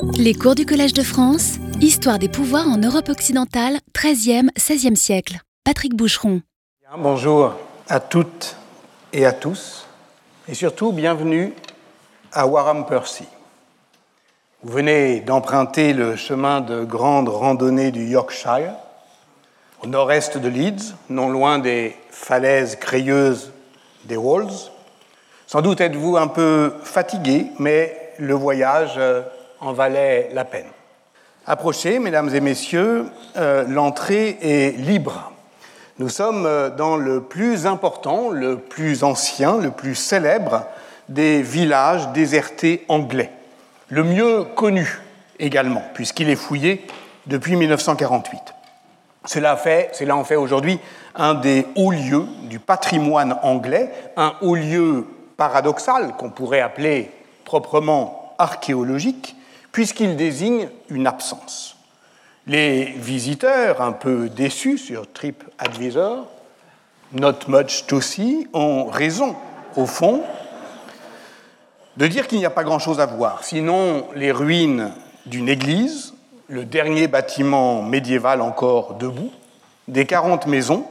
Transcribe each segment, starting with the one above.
Les cours du Collège de France, Histoire des pouvoirs en Europe occidentale, 13e, 16e siècle. Patrick Boucheron. Bonjour à toutes et à tous, et surtout bienvenue à Warham Percy. Vous venez d'emprunter le chemin de grande randonnée du Yorkshire, au nord-est de Leeds, non loin des falaises crayeuses des Walls. Sans doute êtes-vous un peu fatigué, mais le voyage euh, en valait la peine. Approchez, mesdames et messieurs, euh, l'entrée est libre. Nous sommes euh, dans le plus important, le plus ancien, le plus célèbre des villages désertés anglais, le mieux connu également, puisqu'il est fouillé depuis 1948. Cela, fait, cela en fait aujourd'hui un des hauts lieux du patrimoine anglais, un haut lieu paradoxal qu'on pourrait appeler proprement archéologique, puisqu'il désigne une absence. Les visiteurs, un peu déçus sur TripAdvisor, Not Much to See, ont raison, au fond, de dire qu'il n'y a pas grand-chose à voir, sinon les ruines d'une église, le dernier bâtiment médiéval encore debout, des 40 maisons,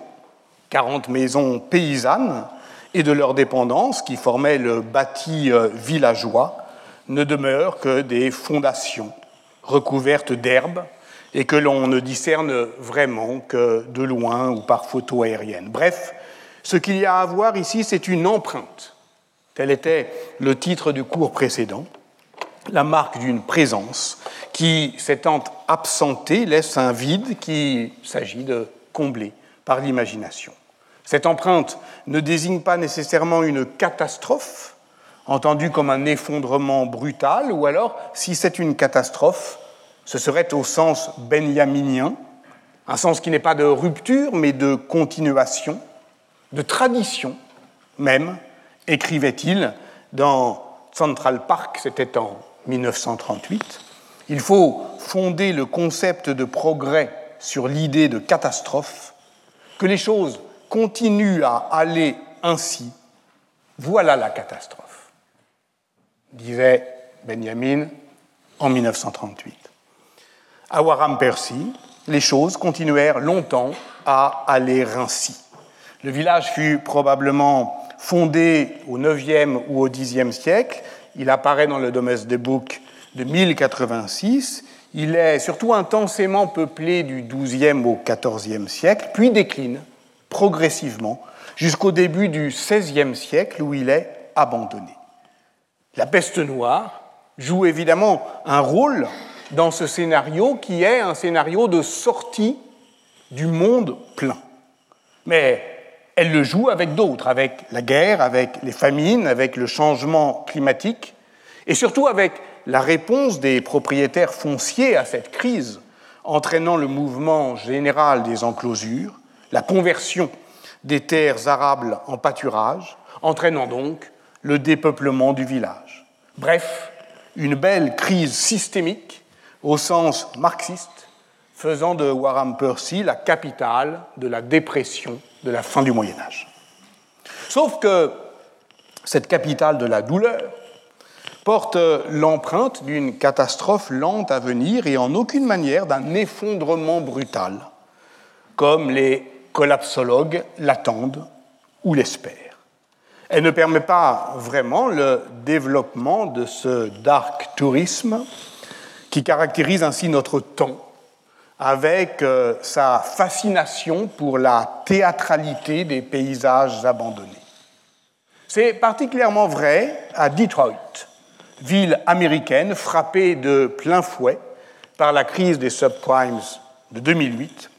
40 maisons paysannes, et de leurs dépendances qui formaient le bâti euh, villageois, ne demeurent que des fondations recouvertes d'herbes et que l'on ne discerne vraiment que de loin ou par photo aérienne. Bref, ce qu'il y a à voir ici, c'est une empreinte. Tel était le titre du cours précédent, la marque d'une présence qui, s'étant absentée, laisse un vide qu'il s'agit de combler par l'imagination. Cette empreinte ne désigne pas nécessairement une catastrophe, entendue comme un effondrement brutal, ou alors, si c'est une catastrophe, ce serait au sens benjaminien, un sens qui n'est pas de rupture, mais de continuation, de tradition même, écrivait-il dans Central Park, c'était en 1938. Il faut fonder le concept de progrès sur l'idée de catastrophe, que les choses continue à aller ainsi, voilà la catastrophe, disait Benjamin en 1938. À Warham Percy, les choses continuèrent longtemps à aller ainsi. Le village fut probablement fondé au 9e ou au 10e siècle. Il apparaît dans le Domesday Book de 1086. Il est surtout intensément peuplé du 12e au 14e siècle, puis décline progressivement jusqu'au début du XVIe siècle où il est abandonné. La peste noire joue évidemment un rôle dans ce scénario qui est un scénario de sortie du monde plein. Mais elle le joue avec d'autres, avec la guerre, avec les famines, avec le changement climatique, et surtout avec la réponse des propriétaires fonciers à cette crise, entraînant le mouvement général des enclosures, la conversion des terres arables en pâturage, entraînant donc le dépeuplement du village. Bref, une belle crise systémique au sens marxiste, faisant de Warham Percy la capitale de la dépression de la fin du Moyen Âge. Sauf que cette capitale de la douleur porte l'empreinte d'une catastrophe lente à venir et en aucune manière d'un effondrement brutal, comme les collapsologues l'attendent ou l'espèrent. Elle ne permet pas vraiment le développement de ce dark tourisme qui caractérise ainsi notre temps, avec euh, sa fascination pour la théâtralité des paysages abandonnés. C'est particulièrement vrai à Detroit, ville américaine frappée de plein fouet par la crise des subprimes de 2008,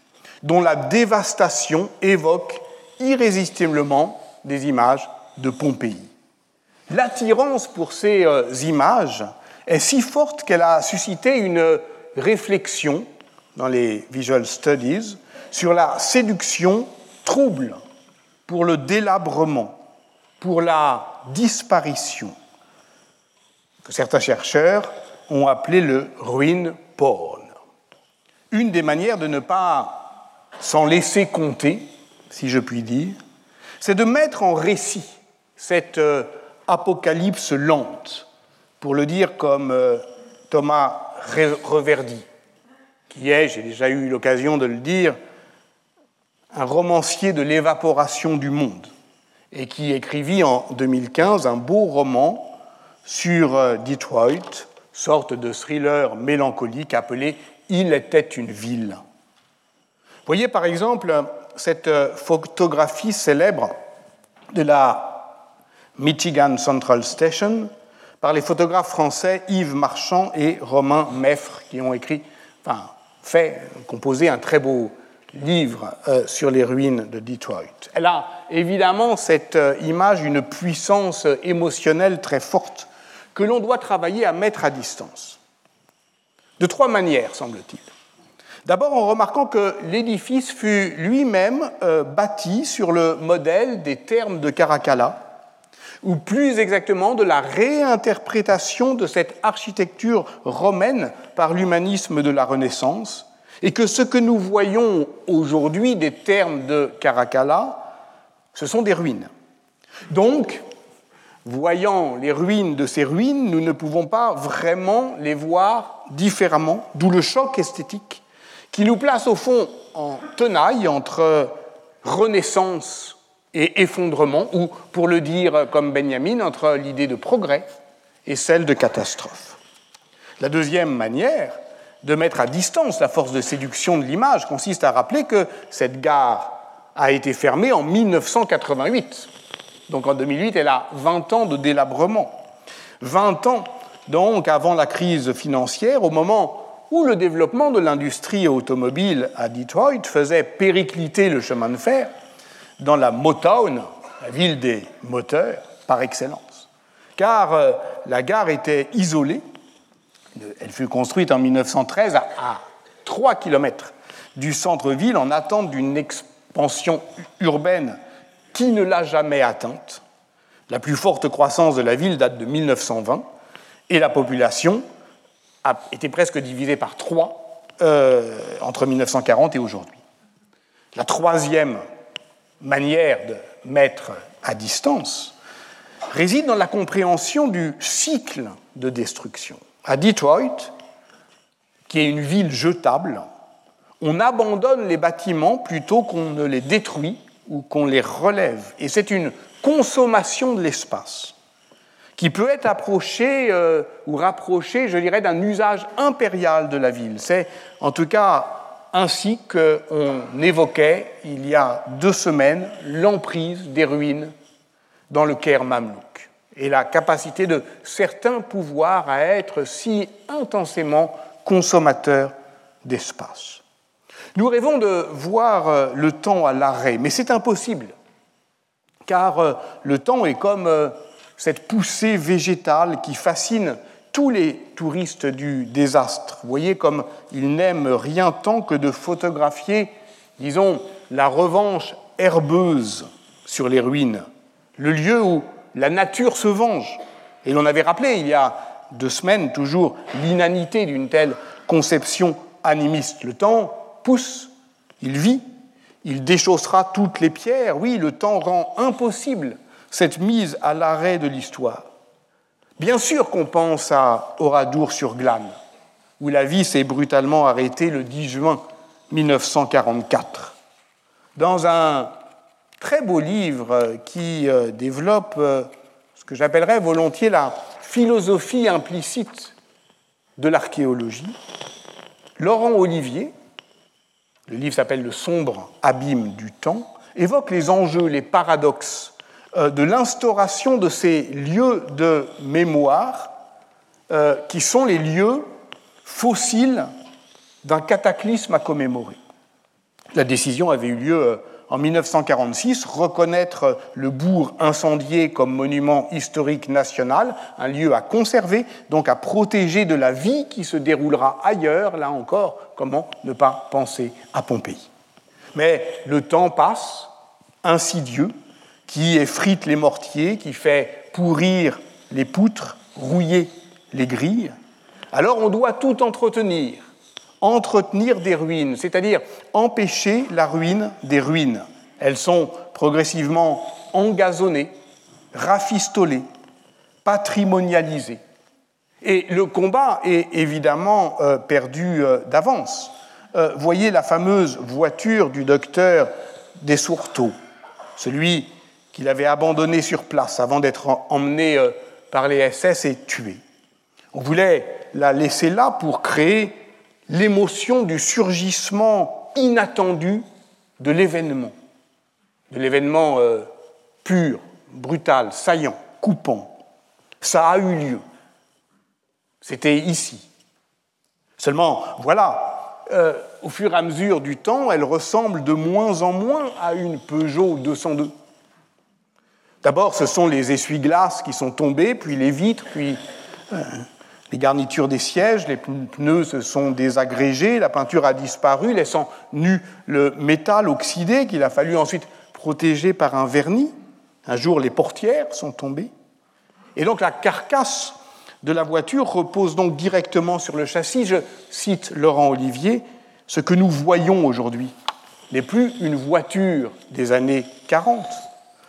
dont la dévastation évoque irrésistiblement des images de Pompéi. L'attirance pour ces euh, images est si forte qu'elle a suscité une réflexion dans les Visual Studies sur la séduction trouble, pour le délabrement, pour la disparition, que certains chercheurs ont appelé le ruin porn. Une des manières de ne pas sans laisser compter, si je puis dire, c'est de mettre en récit cette euh, apocalypse lente, pour le dire comme euh, Thomas Reverdy, qui est, j'ai déjà eu l'occasion de le dire, un romancier de l'évaporation du monde, et qui écrivit en 2015 un beau roman sur euh, Detroit, sorte de thriller mélancolique appelé Il était une ville. Voyez par exemple cette photographie célèbre de la Michigan Central Station par les photographes français Yves Marchand et Romain Meffre, qui ont écrit, enfin, fait, composé un très beau livre euh, sur les ruines de Detroit. Elle a évidemment cette euh, image une puissance émotionnelle très forte que l'on doit travailler à mettre à distance. De trois manières, semble-t-il. D'abord en remarquant que l'édifice fut lui-même euh, bâti sur le modèle des termes de Caracalla, ou plus exactement de la réinterprétation de cette architecture romaine par l'humanisme de la Renaissance, et que ce que nous voyons aujourd'hui des termes de Caracalla, ce sont des ruines. Donc, voyant les ruines de ces ruines, nous ne pouvons pas vraiment les voir différemment, d'où le choc esthétique qui nous place au fond en tenaille entre renaissance et effondrement, ou pour le dire comme Benjamin, entre l'idée de progrès et celle de catastrophe. La deuxième manière de mettre à distance la force de séduction de l'image consiste à rappeler que cette gare a été fermée en 1988. Donc en 2008, elle a 20 ans de délabrement. 20 ans donc avant la crise financière, au moment où le développement de l'industrie automobile à Detroit faisait péricliter le chemin de fer dans la Motown, la ville des moteurs par excellence. Car euh, la gare était isolée elle fut construite en 1913 à, 3 km du centre-ville en attente d'une expansion urbaine qui ne l'a jamais atteinte. La plus forte croissance de la ville date de 1920 et la population a été presque divisée par trois euh, entre 1940 et aujourd'hui. La troisième manière de mettre à distance réside dans la compréhension du cycle de destruction. À Detroit, qui est une ville jetable, on abandonne les bâtiments plutôt qu'on ne les détruit ou qu'on les relève. Et c'est une consommation de l'espace qui peut être approchée euh, ou rapprochée, je dirais, d'un usage impérial de la ville. C'est en tout cas ainsi qu'on évoquait il y a deux semaines l'emprise des ruines dans le Caire mamelouk et la capacité de certains pouvoirs à être si intensément consommateurs d'espace. Nous rêvons de voir euh, le temps à l'arrêt, mais c'est impossible, car euh, le temps est comme euh, cette poussée végétale qui fascine tous les touristes du désastre. Vous voyez comme ils n'aiment rien tant que de photographier, disons, la revanche herbeuse sur les ruines, le lieu où la nature se venge. Et l'on avait rappelé il y a deux semaines toujours l'inanité d'une telle conception animiste. Le temps pousse, il vit, il déchaussera toutes les pierres. Oui, le temps rend impossible cette mise à l'arrêt de l'histoire. Bien sûr qu'on pense à Oradour-sur-Glane, où la vie s'est brutalement arrêtée le 10 juin 1944. Dans un très beau livre qui euh, développe euh, ce que j'appellerais volontiers la philosophie implicite de l'archéologie. Laurent Olivier, le livre s'appelle Le sombre abîme du temps, évoque les enjeux, les paradoxes de l'instauration de ces lieux de mémoire qui sont les lieux fossiles d'un cataclysme à commémorer. La décision avait eu lieu en 1946 reconnaître le bourg incendié comme monument historique national, un lieu à conserver, donc à protéger de la vie qui se déroulera ailleurs, là encore, comment ne pas penser à Pompéi. Mais le temps passe, insidieux, qui effrite les mortiers, qui fait pourrir les poutres, rouiller les grilles. Alors on doit tout entretenir, entretenir des ruines, c'est-à-dire empêcher la ruine des ruines. Elles sont progressivement engazonnées, rafistolées, patrimonialisées. Et le combat est évidemment euh, perdu euh, d'avance. Euh, voyez la fameuse voiture du docteur Desourteaux, celui qu'il avait abandonné sur place avant d'être emmené par les SS et tué. On voulait la laisser là pour créer l'émotion du surgissement inattendu de l'événement, de l'événement pur, brutal, saillant, coupant. Ça a eu lieu. C'était ici. Seulement, voilà, euh, au fur et à mesure du temps, elle ressemble de moins en moins à une Peugeot 202. D'abord, ce sont les essuie-glaces qui sont tombés, puis les vitres, puis euh, les garnitures des sièges, les pneus se sont désagrégés, la peinture a disparu, laissant nu le métal oxydé qu'il a fallu ensuite protéger par un vernis. Un jour, les portières sont tombées. Et donc la carcasse de la voiture repose donc directement sur le châssis. Je cite Laurent Olivier, ce que nous voyons aujourd'hui n'est plus une voiture des années 40,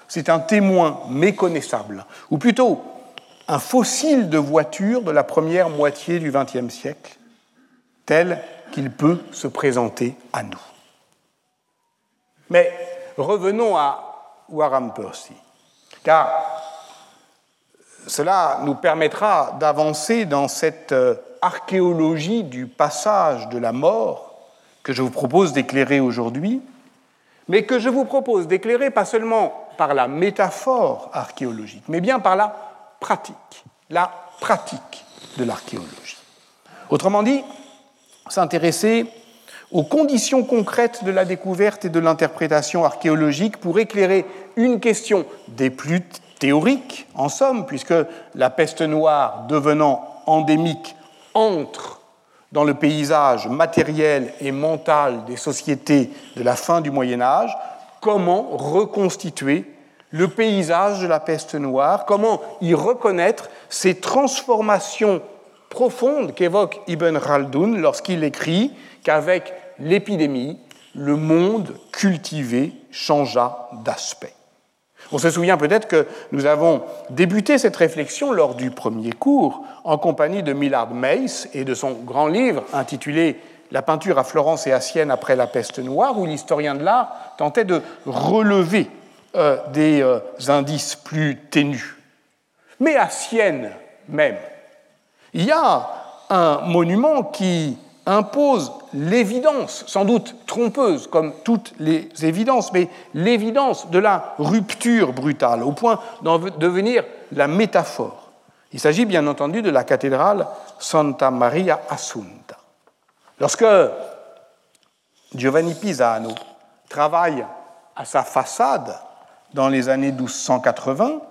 c'est un témoin méconnaissable, ou plutôt un fossile de voiture de la première moitié du XXe siècle, tel qu'il peut se présenter à nous. Mais revenons à Warham Percy, car cela nous permettra d'avancer dans cette euh, archéologie du passage de la mort que je vous propose d'éclairer aujourd'hui, mais que je vous propose d'éclairer pas seulement par la métaphore archéologique, mais bien par la pratique, la pratique de l'archéologie. Autrement dit, s'intéresser aux conditions concrètes de la découverte et de l'interprétation archéologique pour éclairer une question des plus théorique, en somme, puisque la peste noire devenant endémique entre dans le paysage matériel et mental des sociétés de la fin du Moyen Âge, comment reconstituer le paysage de la peste noire, comment y reconnaître ces transformations profondes qu'évoque Ibn Khaldun lorsqu'il écrit qu'avec l'épidémie, le monde cultivé changea d'aspect. On se souvient peut-être que nous avons débuté cette réflexion lors du premier cours en compagnie de Millard Mace et de son grand livre intitulé La peinture à Florence et à Sienne après la peste noire, où l'historien de l'art tentait de relever euh, des euh, indices plus ténus. Mais à Sienne même, il y a un monument qui impose l'évidence, sans doute trompeuse comme toutes les évidences, mais l'évidence de la rupture brutale, au point d'en devenir la métaphore. Il s'agit bien entendu de la cathédrale Santa Maria Assunta. Lorsque Giovanni Pisano travaille à sa façade dans les années 1280,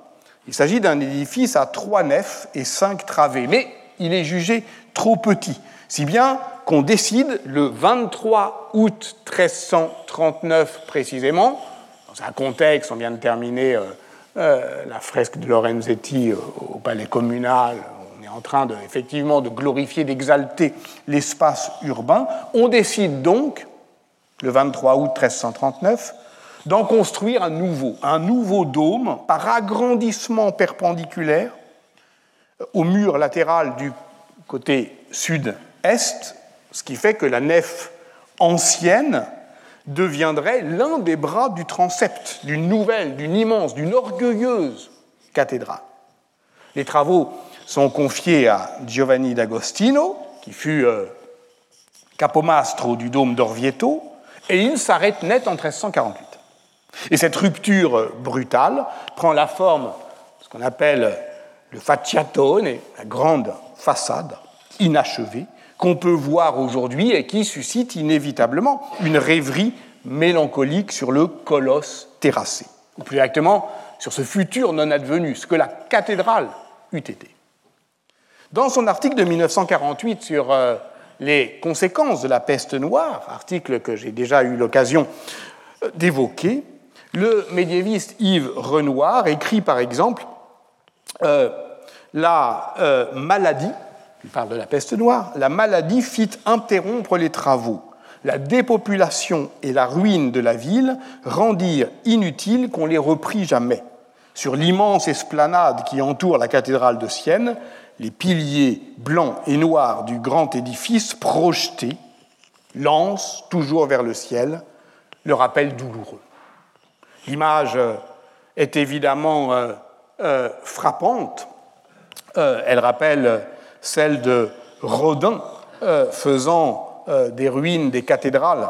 il s'agit d'un édifice à trois nefs et cinq travées, mais il est jugé trop petit, si bien qu'on décide le 23 août 1339 précisément, dans un contexte, on vient de terminer euh, euh, la fresque de Lorenzetti euh, au palais communal, en train de, effectivement de glorifier, d'exalter l'espace urbain, on décide donc, le 23 août 1339, d'en construire un nouveau, un nouveau dôme par agrandissement perpendiculaire au mur latéral du côté sud-est ce qui fait que la nef ancienne deviendrait l'un des bras du transept, d'une nouvelle, d'une immense, d'une orgueilleuse cathédrale. Les travaux sont confiés à Giovanni d'Agostino, qui fut euh, capomastro du dôme d'Orvieto, et il s'arrête net en 1348. Et cette rupture brutale prend la forme de ce qu'on appelle le facciatone, la grande façade inachevée, qu'on peut voir aujourd'hui et qui suscite inévitablement une rêverie mélancolique sur le colosse terrassé, ou plus exactement sur ce futur non advenu, ce que la cathédrale eût été. Dans son article de 1948 sur euh, les conséquences de la peste noire, article que j'ai déjà eu l'occasion euh, d'évoquer, le médiéviste Yves Renoir écrit par exemple euh, La maladie il parle de la peste noire, la maladie fit interrompre les travaux. La dépopulation et la ruine de la ville rendirent inutile qu'on les reprit jamais. Sur l'immense esplanade qui entoure la cathédrale de Sienne, les piliers blancs et noirs du grand édifice projetés lancent toujours vers le ciel le rappel douloureux. L'image euh, est évidemment euh, euh, frappante. elle rappelle celle de Rodin faisant des ruines des cathédrales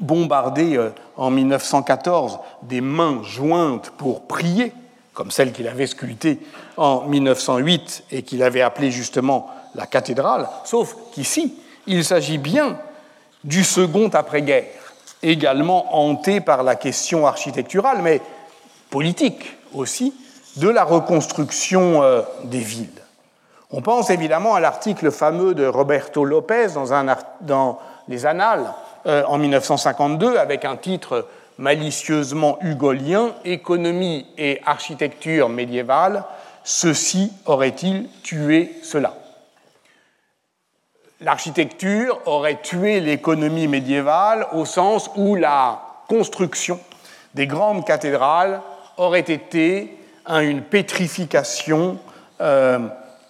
bombardées en 1914 des mains jointes pour prier, comme celle qu'il avait sculptée en 1908 et qu'il avait appelée justement la cathédrale, sauf qu'ici, il s'agit bien du second après-guerre, également hanté par la question architecturale, mais politique aussi, de la reconstruction euh, des villes. On pense évidemment à l'article fameux de Roberto Lopez dans, les Annales euh, en 1952 avec un titre malicieusement hugolien, Économie et architecture médiévale, ceci aurait-il tué cela? L'architecture aurait tué l'économie médiévale au sens où la construction des grandes cathédrales aurait été une pétrification euh,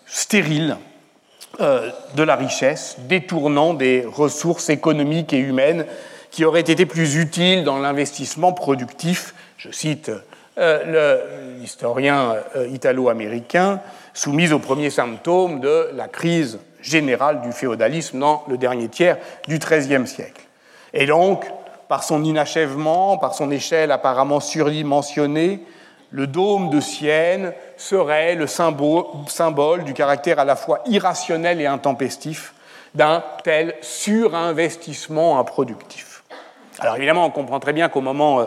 stérile euh, de la richesse, détournant des ressources économiques et humaines qui auraient été plus utiles dans l'investissement productif. Je cite euh, l'historien italo-américain, soumis aux premiers symptômes de la crise générale du féodalisme dans le dernier tiers du XIIIe siècle. Et donc, par son inachèvement, par son échelle apparemment surdimensionnée, le dôme de Sienne serait le symbole, du caractère à la fois irrationnel et intempestif d'un tel surinvestissement improductif. Alors évidemment, on comprend très bien qu'au moment euh,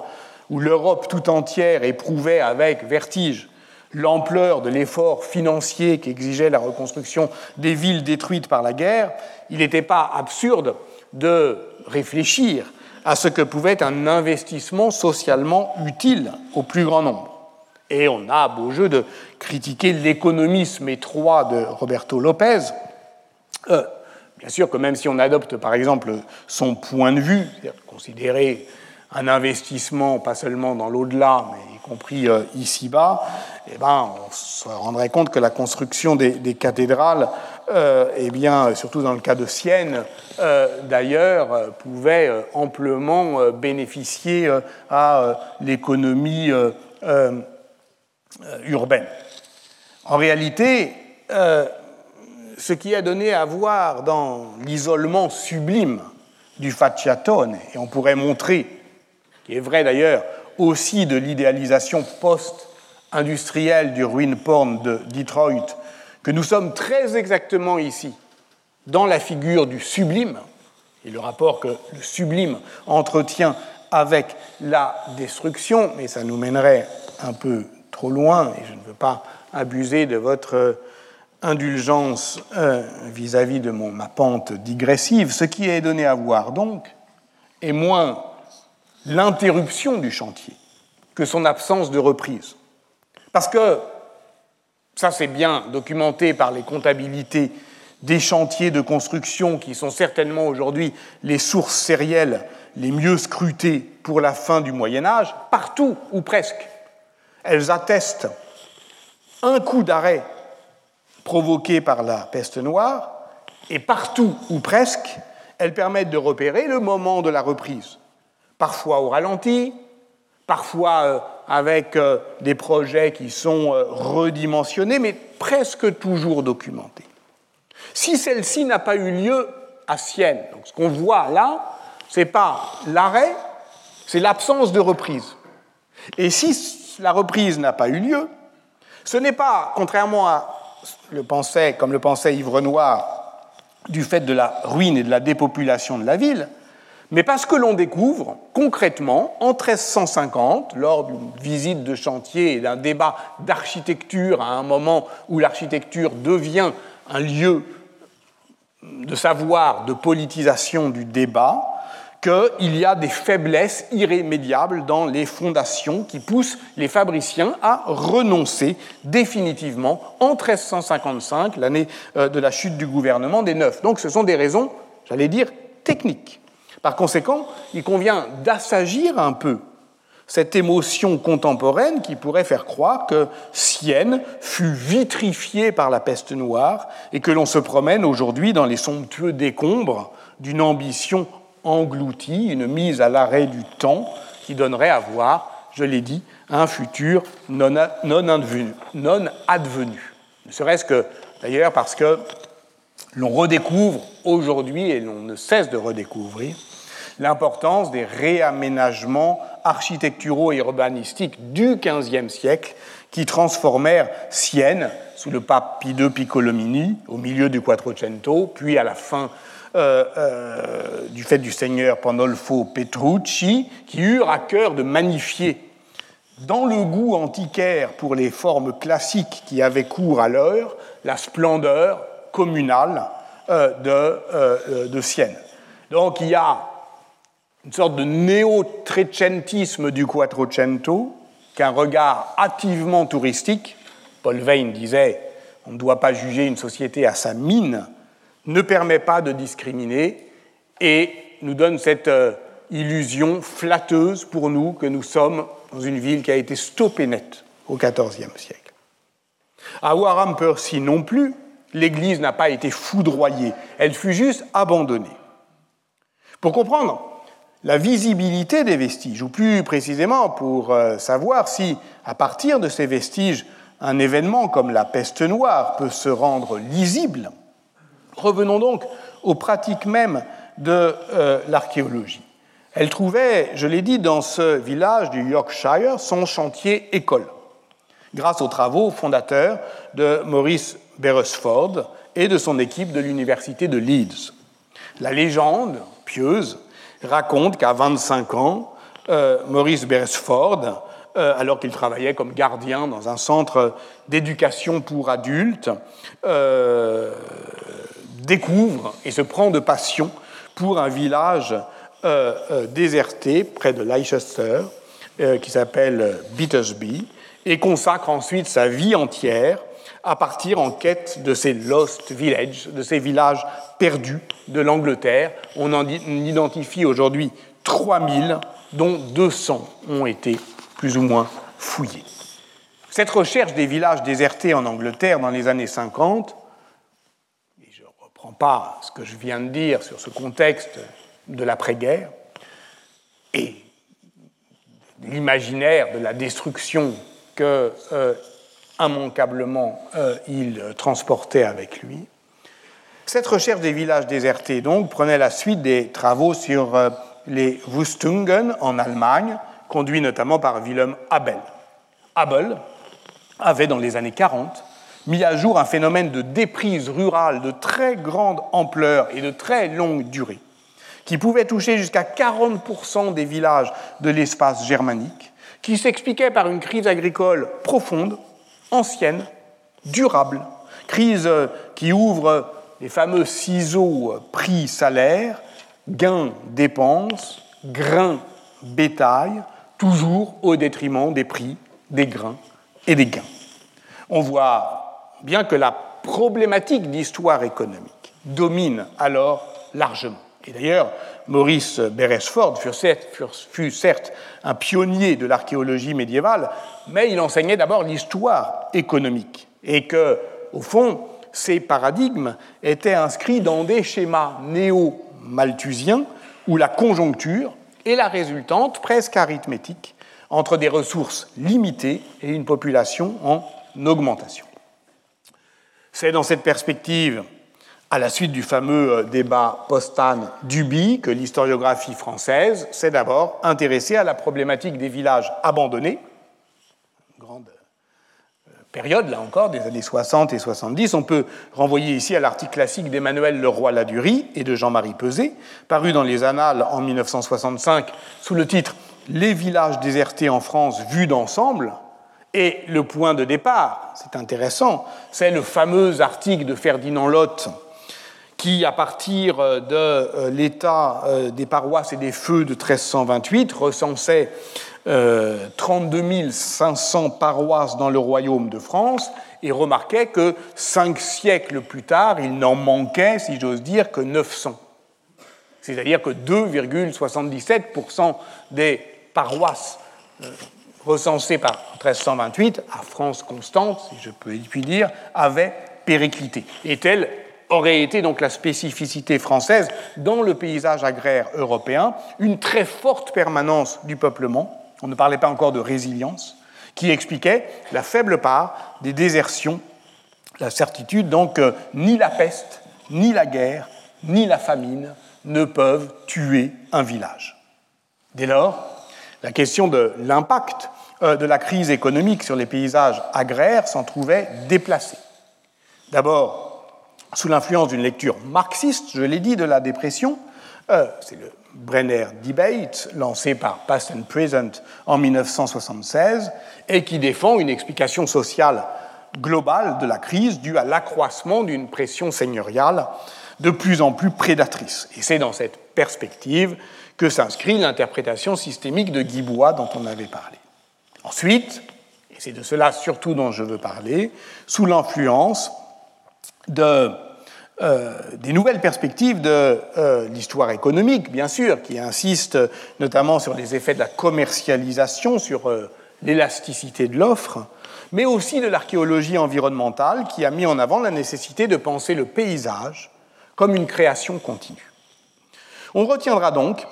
où l'Europe tout entière éprouvait avec vertige l'ampleur de l'effort financier qu'exigeait la reconstruction des villes détruites par la guerre, il n'était pas absurde de réfléchir à ce que pouvait être un investissement socialement utile au plus grand nombre. Et on a beau jeu de critiquer l'économisme étroit de Roberto Lopez. Euh, bien sûr que même si on adopte par exemple son point de vue, considérer un investissement pas seulement dans l'au-delà, mais y compris euh, ici-bas, eh ben, on se rendrait compte que la construction des, cathédrales, euh, eh bien, surtout dans le cas de Sienne, d'ailleurs, pouvait amplement bénéficier à l'économie euh, urbaine. En réalité, euh, ce qui a donné à voir dans l'isolement sublime du Facciatone, et on pourrait montrer, qui est vrai d'ailleurs aussi de l'idéalisation post-industrielle du ruin porn de Detroit, que nous sommes très exactement ici dans la figure du sublime, et le rapport que le sublime entretient avec la destruction, mais ça nous mènerait un peu trop loin, et je ne veux pas abuser de votre indulgence euh, vis-à-vis de ma pente digressive, ce qui est donné à voir donc est moins l'interruption du chantier que son absence de reprise. Parce que, ça c'est bien documenté par les comptabilités des chantiers de construction qui sont certainement aujourd'hui les sources sérielles les mieux scrutées pour la fin du Moyen Âge, partout ou presque elles attestent un coup d'arrêt provoqué par la peste noire, et partout ou presque, elles permettent de repérer le moment de la reprise, parfois au ralenti, parfois euh, avec euh, des projets qui sont euh, redimensionnés, mais presque toujours documentés. Si celle-ci n'a pas eu lieu à Sienne, donc ce qu'on voit là, ce n'est pas l'arrêt, c'est l'absence de reprise. Et si la reprise n'a pas eu lieu, ce n'est pas, contrairement à le pensait, comme le pensait Yves Renoir, du fait de la ruine et de la dépopulation de la ville, mais parce que l'on découvre concrètement, en 1350, lors d'une visite de chantier et d'un débat d'architecture, à un moment où l'architecture devient un lieu de savoir, de politisation du débat, qu'il y a des faiblesses irrémédiables dans les fondations qui poussent les fabriciens à renoncer définitivement en 1355, l'année euh, de la chute du gouvernement des Neufs. Donc ce sont des raisons, j'allais dire, techniques. Par conséquent, il convient d'assagir un peu cette émotion contemporaine qui pourrait faire croire que Sienne fut vitrifiée par la peste noire et que l'on se promène aujourd'hui dans les somptueux décombres d'une ambition engloutie, une mise à l'arrêt du temps qui donnerait à voir, je l'ai dit, un futur non, advenu, non advenu. Ne serait-ce que d'ailleurs parce que l'on redécouvre aujourd'hui, et l'on ne cesse de redécouvrir, l'importance des réaménagements architecturaux et urbanistiques du XVe siècle qui transformèrent Sienne sous le pape Pie II Piccolomini au milieu du Quattrocento, puis à la fin euh, euh, du fait du seigneur Pandolfo Petrucci, qui eurent à cœur de magnifier dans le goût antiquaire pour les formes classiques qui avaient cours à l'heure, la splendeur communale euh, de Sienne. Donc il y a une sorte de néo-trecentisme du Quattrocento, qu'un regard hâtivement touristique, Paul Veyne disait on ne doit pas juger une société à sa mine, ne permet pas de discriminer et nous donne cette euh, illusion flatteuse pour nous que nous sommes dans une ville qui a été stoppée nette au XIVe siècle. À Warham Percy non plus, l'Église n'a pas été foudroyée, elle fut juste abandonnée. Pour comprendre la visibilité des vestiges, ou plus précisément pour euh, savoir si, à partir de ces vestiges, un événement comme la peste noire peut se rendre lisible. Revenons donc aux pratiques mêmes de euh, l'archéologie. Elle trouvait, je l'ai dit, dans ce village du Yorkshire, son chantier école, grâce aux travaux fondateurs de Maurice Beresford et de son équipe de l'université de Leeds. La légende pieuse raconte qu'à 25 ans, euh, Maurice Beresford, euh, alors qu'il travaillait comme gardien dans un centre d'éducation pour adultes, découvre et se prend de passion pour un village déserté près de Leicester qui s'appelle Bittersby et consacre ensuite sa vie entière à partir en quête de ces lost villages, de ces villages perdus de l'Angleterre. On en identifie aujourd'hui 3000, dont 200 ont été plus ou moins fouillés. Cette recherche des villages désertés en Angleterre dans les années 50, et pas ce que je viens de dire sur ce contexte de l'après-guerre, et l'imaginaire de la destruction que euh, immanquablement euh, il transportait avec lui. Cette recherche des villages désertés donc prenait la suite des travaux sur euh, les Wustungen en Allemagne, conduits notamment par Wilhelm Abel. Abel avait dans les années 40 mis à jour un phénomène de déprise rurale de très grande ampleur et de très longue durée, qui pouvait toucher jusqu'à 40% des villages de l'espace germanique, qui s'expliquait par une crise agricole profonde ancienne, durable, crise qui ouvre les fameux ciseaux prix-salaire, gains-dépenses, grains-bétail, toujours au détriment des prix, des grains et des gains. On voit bien que la problématique d'histoire économique domine alors largement. Et d'ailleurs, Maurice Beresford fut certes un pionnier de l'archéologie médiévale, mais il enseignait d'abord l'histoire économique. Et que, au fond, ces paradigmes étaient inscrits dans des schémas néo-malthusiens où la conjoncture est la résultante presque arithmétique entre des ressources limitées et une population en augmentation. C'est dans cette perspective à la suite du fameux euh, débat Postan-Duby que l'historiographie française s'est d'abord intéressée à la problématique des villages abandonnés, grande euh, période, là encore, des années 60 et 70. On peut renvoyer ici à l'article classique d'Emmanuel Leroy-Ladurie et de Jean-Marie Peset, paru dans les Annales en 1965 sous le titre Les villages désertés en France vus d'ensemble. Et le point de départ, c'est intéressant, c'est le fameux article de Ferdinand Lotte qui, à partir euh, de euh, l'état euh, des paroisses et des feux de 1328, recensait 32 500 paroisses dans le royaume de France et remarquait que cinq siècles plus tard, il n'en manquait, si j'ose dire, que 900. C'est-à-dire que 2,77% des paroisses recensé par 1328 à France constante, si je peux puis dire, avait périclité. Et telle aurait été donc la spécificité française dans le paysage agraire européen, une très forte permanence du peuplement, on ne parlait pas encore de résilience, qui expliquait la faible part des désertions, la certitude donc ni la peste, ni la guerre, ni la famine ne peuvent tuer un village. Dès lors, la question de l'impact de la crise économique sur les paysages agraires s'en trouvait déplacée. D'abord, sous l'influence d'une lecture marxiste, je l'ai dit, de la dépression, euh, c'est le Brenner Debate, lancé par Past and Present en 1976, et qui défend une explication sociale globale de la crise due à l'accroissement d'une pression seigneuriale de plus en plus prédatrice. Et c'est dans cette perspective que s'inscrit l'interprétation systémique de Guibois dont on avait parlé. Ensuite, et c'est de cela surtout dont je veux parler, sous l'influence de, euh, des nouvelles perspectives de euh, l'histoire économique, bien sûr, qui insiste notamment sur les effets de la commercialisation, sur euh, l'élasticité de l'offre, mais aussi de l'archéologie environnementale qui a mis en avant la nécessité de penser le paysage comme une création continue. On retiendra donc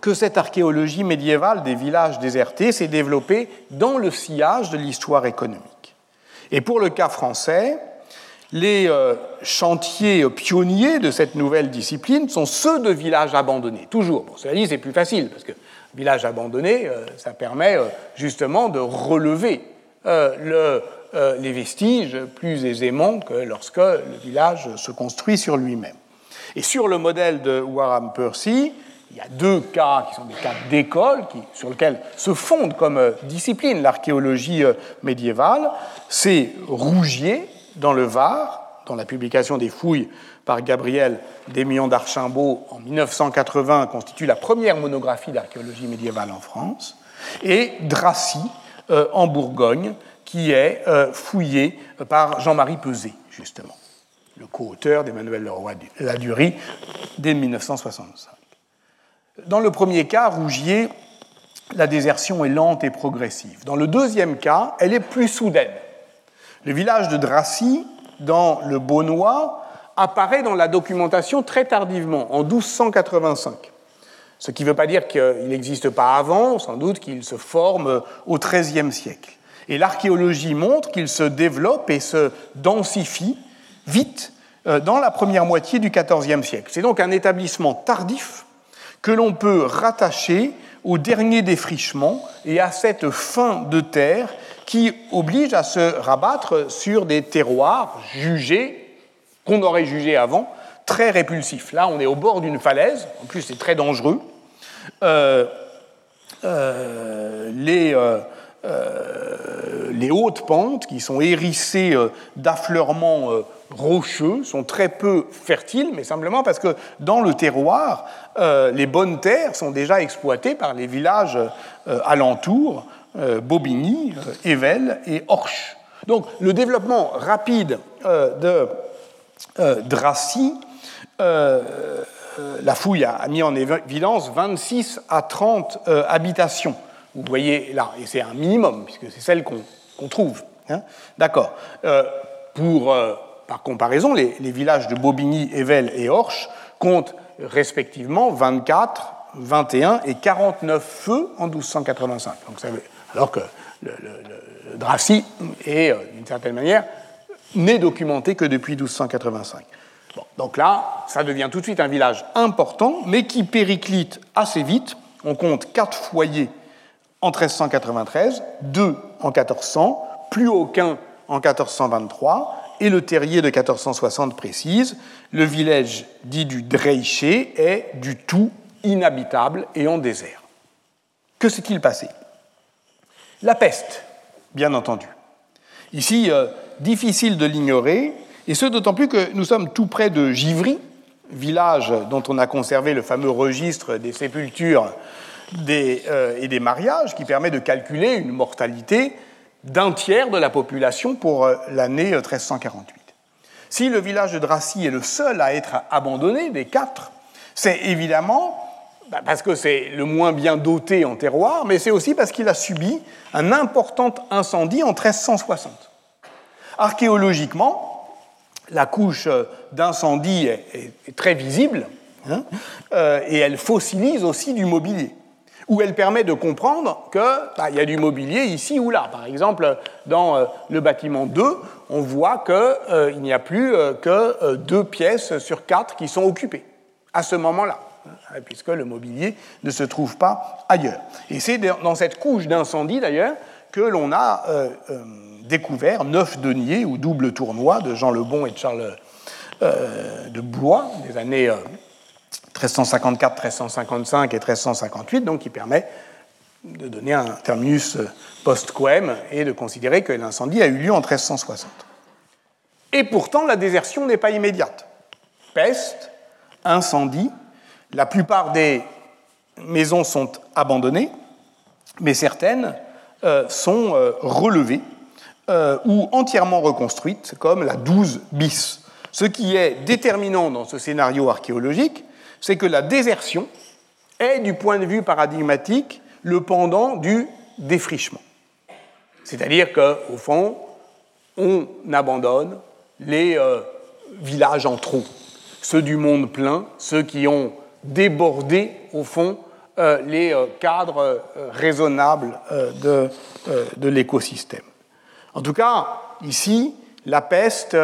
que cette archéologie médiévale des villages désertés s'est développée dans le sillage de l'histoire économique. Et pour le cas français, les euh, chantiers pionniers de cette nouvelle discipline sont ceux de villages abandonnés, toujours. Pour cela dit, c'est plus facile, parce que village abandonné, euh, ça permet euh, justement de relever les vestiges plus aisément que lorsque le village se construit sur lui-même. Et sur le modèle de Warham Percy, il y a deux cas qui sont des cas d'école sur lesquels se fonde comme euh, discipline l'archéologie euh, médiévale. C'est Rougier, dans le Var, dans la publication des fouilles par Gabriel Desmions d'Archimbault en 1980 constitue la première monographie d'archéologie médiévale en France, et Dracy, euh, en Bourgogne, qui est fouillé par Jean-Marie Peset, justement, le co-auteur d'Emmanuel Leroy-Ladurie dès 1965. Dans le premier cas, Rougier, la désertion est lente et progressive. Dans le deuxième cas, elle est plus soudaine. Le village de Dracy, dans le Beaunois, apparaît dans la documentation très tardivement, en 1285. Ce qui ne veut pas dire qu'il n'existe pas avant, sans doute qu'il se forme au XIIIe siècle. Et l'archéologie montre qu'il se développe et se densifie vite euh, dans la première moitié du XIVe siècle. C'est donc un établissement tardif que l'on peut rattacher au dernier défrichement et à cette fin de terre qui oblige à se rabattre sur des terroirs jugés, qu'on aurait jugés avant, très répulsifs. Là, on est au bord d'une falaise, en plus c'est très dangereux. Euh, euh, les, euh, les hautes pentes, qui sont hérissées d'affleurements rocheux, sont très peu fertiles, mais simplement parce que dans le terroir, euh, les bonnes terres sont déjà exploitées par les villages euh, alentours, euh, Bobigny, Evel et Orche. Donc le développement rapide de Dracy, la fouille a, mis en évidence 26 à 30 habitations. Vous voyez là, et c'est un minimum, puisque c'est celle qu'on trouve. Hein. D'accord. pour par comparaison, les, villages de Bobigny, Evel et Orche comptent respectivement 24, 21 et 49 feux en 1285. alors que le, Dracy est, euh, d'une certaine manière, n'est documenté que depuis 1285. donc là, ça devient tout de suite un village important, mais qui périclite assez vite. On compte quatre foyers en 1393, deux en 1400, plus aucun en 1423, et le terrier de 1460 précise, le village dit du Dreiché est du tout inhabitable et en désert. Que s'est-il passé? La peste, bien entendu. Ici, euh, difficile de l'ignorer, et ce d'autant plus que nous sommes tout près de Givry, village dont on a conservé le fameux registre des sépultures euh, et des mariages, qui permet de calculer une mortalité d'un tiers de la population pour euh, l'année 1348. Euh, si le village de Dracy est le seul à être abandonné des quatre, c'est évidemment bah, parce que c'est le moins bien doté en terroir, mais c'est aussi parce qu'il a subi un important incendie en 1360. Archéologiquement, la couche d'incendie est, très visible hein, euh, et elle fossilise aussi du mobilier où elle permet de comprendre qu'il bah, y a du mobilier ici ou là. Par exemple, dans euh, le bâtiment 2, on voit qu'il euh, n'y a plus euh, que deux pièces sur quatre qui sont occupées à ce moment-là, hein, puisque le mobilier ne se trouve pas ailleurs. Et c'est dans cette couche d'incendie, d'ailleurs, que l'on a découvert neuf deniers ou double tournoi de Jean Lebon et de Charles de Blois, des années 1354, 1355 et 1358, donc qui permet de donner un terminus post-quem et de considérer que l'incendie a eu lieu en 1360. Et pourtant, la désertion n'est pas immédiate. Peste, incendie, la plupart des maisons sont abandonnées, mais certaines euh, sont euh, relevées euh, ou entièrement reconstruites, comme la 12 bis. Ce qui est déterminant dans ce scénario archéologique, c'est que la désertion est, du point de vue paradigmatique, le pendant du défrichement. C'est-à-dire qu'au fond, on abandonne les euh, villages en trop, ceux du monde plein, ceux qui ont débordé, au fond, euh, les euh, cadres raisonnables de, de l'écosystème. En tout cas, ici, la peste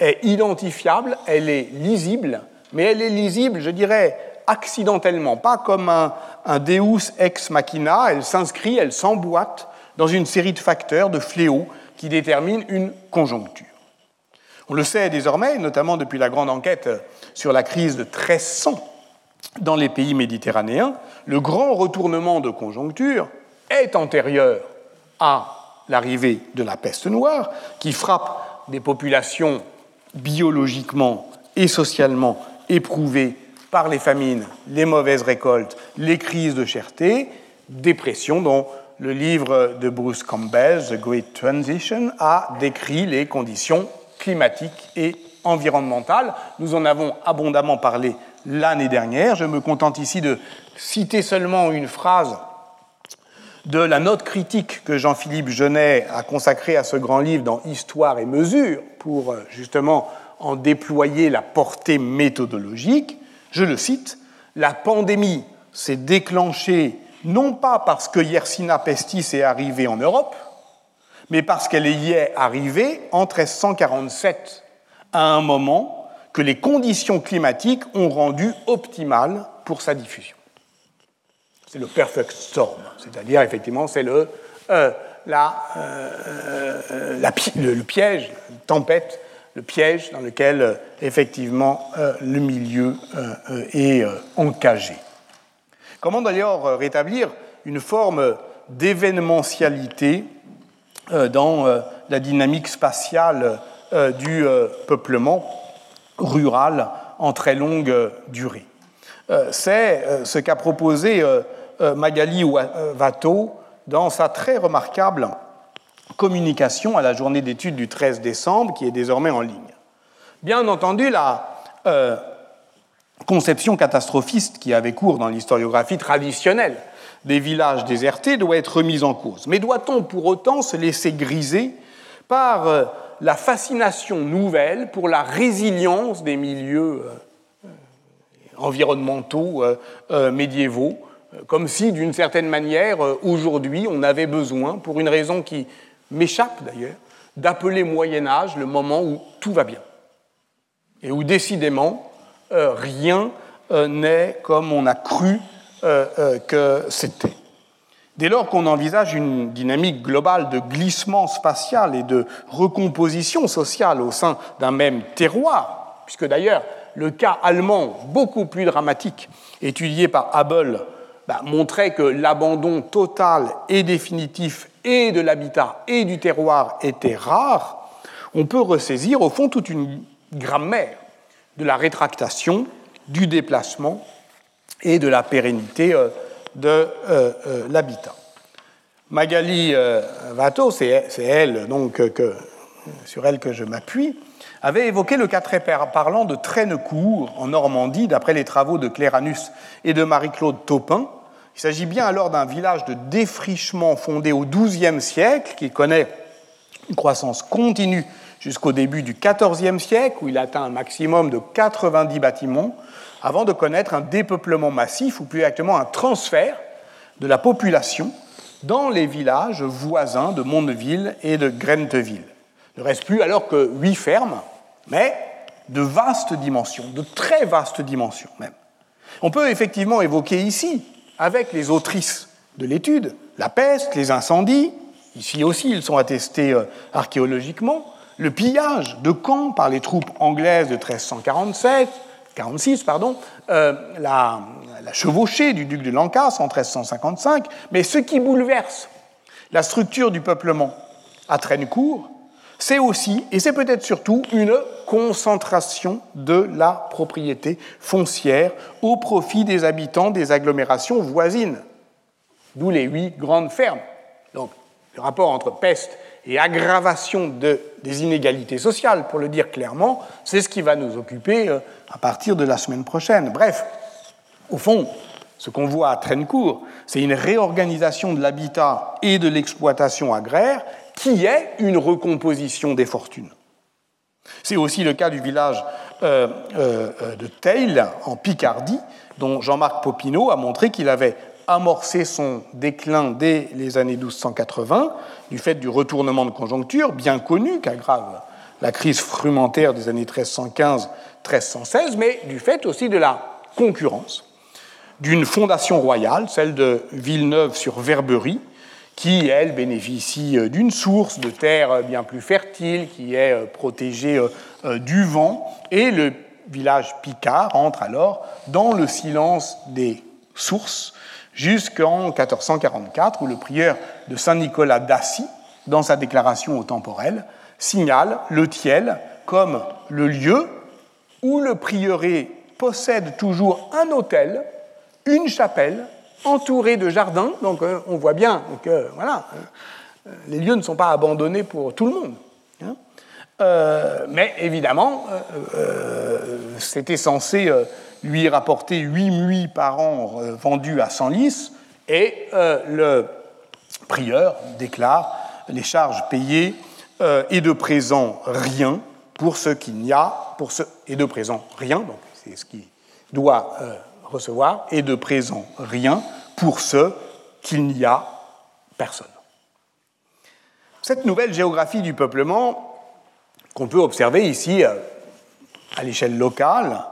est identifiable, elle est lisible, mais elle est lisible, je dirais, accidentellement, pas comme un, Deus ex machina, elle s'inscrit, elle s'emboîte dans une série de facteurs, de fléaux qui déterminent une conjoncture. On le sait désormais, notamment depuis la grande enquête sur la crise de 1300 dans les pays méditerranéens, le grand retournement de conjoncture est antérieur à l'arrivée de la peste noire, qui frappe des populations biologiquement et socialement éprouvés par les famines, les mauvaises récoltes, les crises de cherté, dépression dont le livre de Bruce Campbell, The Great Transition, a décrit les conditions climatiques et environnementales. Nous en avons abondamment parlé l'année dernière. Je me contente ici de citer seulement une phrase de la note critique que Jean-Philippe Genet a consacrée à ce grand livre dans Histoire et mesure pour euh, justement en déployer la portée méthodologique. Je le cite, la pandémie s'est déclenchée non pas parce que Yersina pestis est arrivée en Europe, mais parce qu'elle y est arrivée en 1347, à un moment que les conditions climatiques ont rendu optimales pour sa diffusion. C'est le perfect storm, c'est-à-dire effectivement c'est le, euh, euh, euh, le, le, piège, la tempête le piège dans lequel euh, effectivement euh, le milieu euh, est encagé. Comment d'ailleurs rétablir une forme d'événementialité dans la dynamique spatiale du peuplement rural en très longue durée? C'est ce qu'a proposé Magali Watteau dans sa très remarquable communication à la journée d'études du 13 décembre, qui est désormais en ligne. Bien entendu, la euh, conception catastrophiste qui avait cours dans l'historiographie traditionnelle des villages désertés doit être remise en cause. Mais doit-on pour autant se laisser griser par euh, la fascination nouvelle pour la résilience des milieux euh, environnementaux médiévaux, comme si, d'une certaine manière, aujourd'hui, on avait besoin, pour une raison qui m'échappe d'ailleurs, d'appeler Moyen Âge le moment où tout va bien, et où décidément euh, rien euh, n'est comme on a cru euh, que c'était. Dès lors qu'on envisage une dynamique globale de glissement spatial et de recomposition sociale au sein d'un même terroir, puisque d'ailleurs le cas allemand, beaucoup plus dramatique, étudié par Abel, bah, montrait que l'abandon total et définitif et de l'habitat et du terroir était rare, on peut ressaisir au fond toute une grammaire de la rétractation, du déplacement et de la pérennité euh, de euh, euh, l'habitat. Magali Watteau, c'est elle donc sur elle que je m'appuie, avait évoqué le cas très parlant de Traînecourt en Normandie, d'après les travaux de Cléranus et de Marie-Claude Taupin. Il s'agit bien alors d'un village de défrichement fondé au XIIe siècle, qui connaît une croissance continue jusqu'au début du XIVe siècle, où il atteint un maximum de 90 bâtiments, avant de connaître un dépeuplement massif, ou plus exactement un transfert de la population dans les villages voisins de Mondeville et de Grenteville. Il ne reste plus alors que huit fermes, mais de vastes dimensions, de très vastes dimensions même. On peut effectivement évoquer ici, avec les autrices de l'étude, la peste, les incendies, ici aussi ils sont attestés euh, archéologiquement, le pillage de camps par les troupes anglaises de 1347, 46, pardon, euh, la, chevauchée du duc de Lancastre en 1355, mais ce qui bouleverse la structure du peuplement à Traînecourt, c'est aussi, et c'est peut-être surtout, une concentration de la propriété foncière au profit des habitants des agglomérations voisines, d'où les huit grandes fermes. Donc, le rapport entre peste et aggravation de, des inégalités sociales, pour le dire clairement, c'est ce qui va nous occuper euh, à partir de la semaine prochaine. Bref, au fond, ce qu'on voit à Traînecourt, c'est une réorganisation de l'habitat et de l'exploitation agraire qui est une recomposition des fortunes. C'est aussi le cas du village euh, euh, de Teil, en Picardie, dont Jean-Marc Popinot a montré qu'il avait amorcé son déclin dès les années 1280, du fait du retournement de conjoncture, bien connu, qu'aggrave la crise frumentaire des années 1315-1316, mais du fait aussi de la concurrence d'une fondation royale, celle de Villeneuve-sur-Verberie, qui, elle, bénéficie euh, d'une source de terre euh, bien plus fertile, qui est euh, protégée du vent, et le village Picard entre alors dans le silence des sources jusqu'en 1444, où le prieur de Saint-Nicolas d'Assy, dans sa déclaration au temporel, signale le Thiel comme le lieu où le prieuré possède toujours un hôtel, une chapelle entouré de jardins, donc euh, on voit bien que euh, voilà, euh, les lieux ne sont pas abandonnés pour tout le monde. Hein. mais évidemment, c'était censé lui rapporter 8 muits par an vendus à 100 lys, et le prieur déclare les charges payées et de présent rien pour ce qu'il n'y a, pour ce, et de présent rien, donc c'est ce qui doit recevoir, et de présent rien pour ce qu'il n'y a personne. Cette nouvelle géographie du peuplement qu'on peut observer ici euh, à l'échelle locale,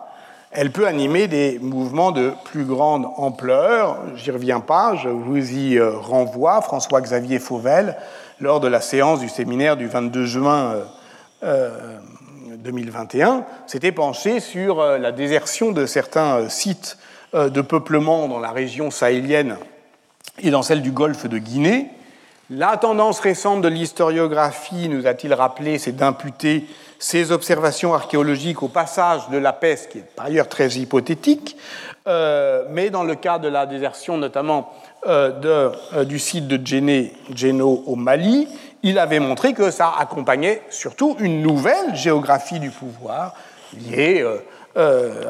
elle peut animer des mouvements de plus grande ampleur. J'y reviens pas, je vous y euh, renvoie. François-Xavier Fauvel, lors de la séance du séminaire du 22 juin 2021, euh, s'était penché sur la désertion de certains sites de peuplement dans la région sahélienne et dans celle du golfe de Guinée. La tendance récente de l'historiographie, nous a-t-il rappelé, c'est d'imputer ces observations archéologiques au passage de la peste, qui est par ailleurs très hypothétique, euh, mais dans le cas de la désertion notamment euh, du site de Djéné, Djéno au Mali, il avait montré que ça accompagnait surtout une nouvelle géographie du pouvoir liée euh,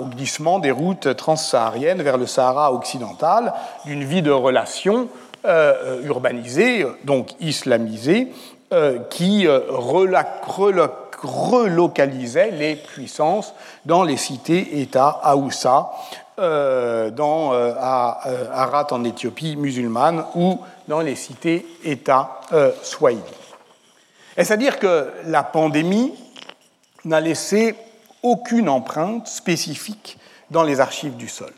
au glissement des routes transsahariennes vers le Sahara occidental, d'une vie de relations euh, urbanisée, donc islamisée, euh, qui relocalisait les puissances dans les cités-États Aoussa, dans, à Arat en Éthiopie musulmane ou dans les cités-États swahili. Est-ce à dire que la pandémie n'a laissé aucune empreinte spécifique dans les archives du sol.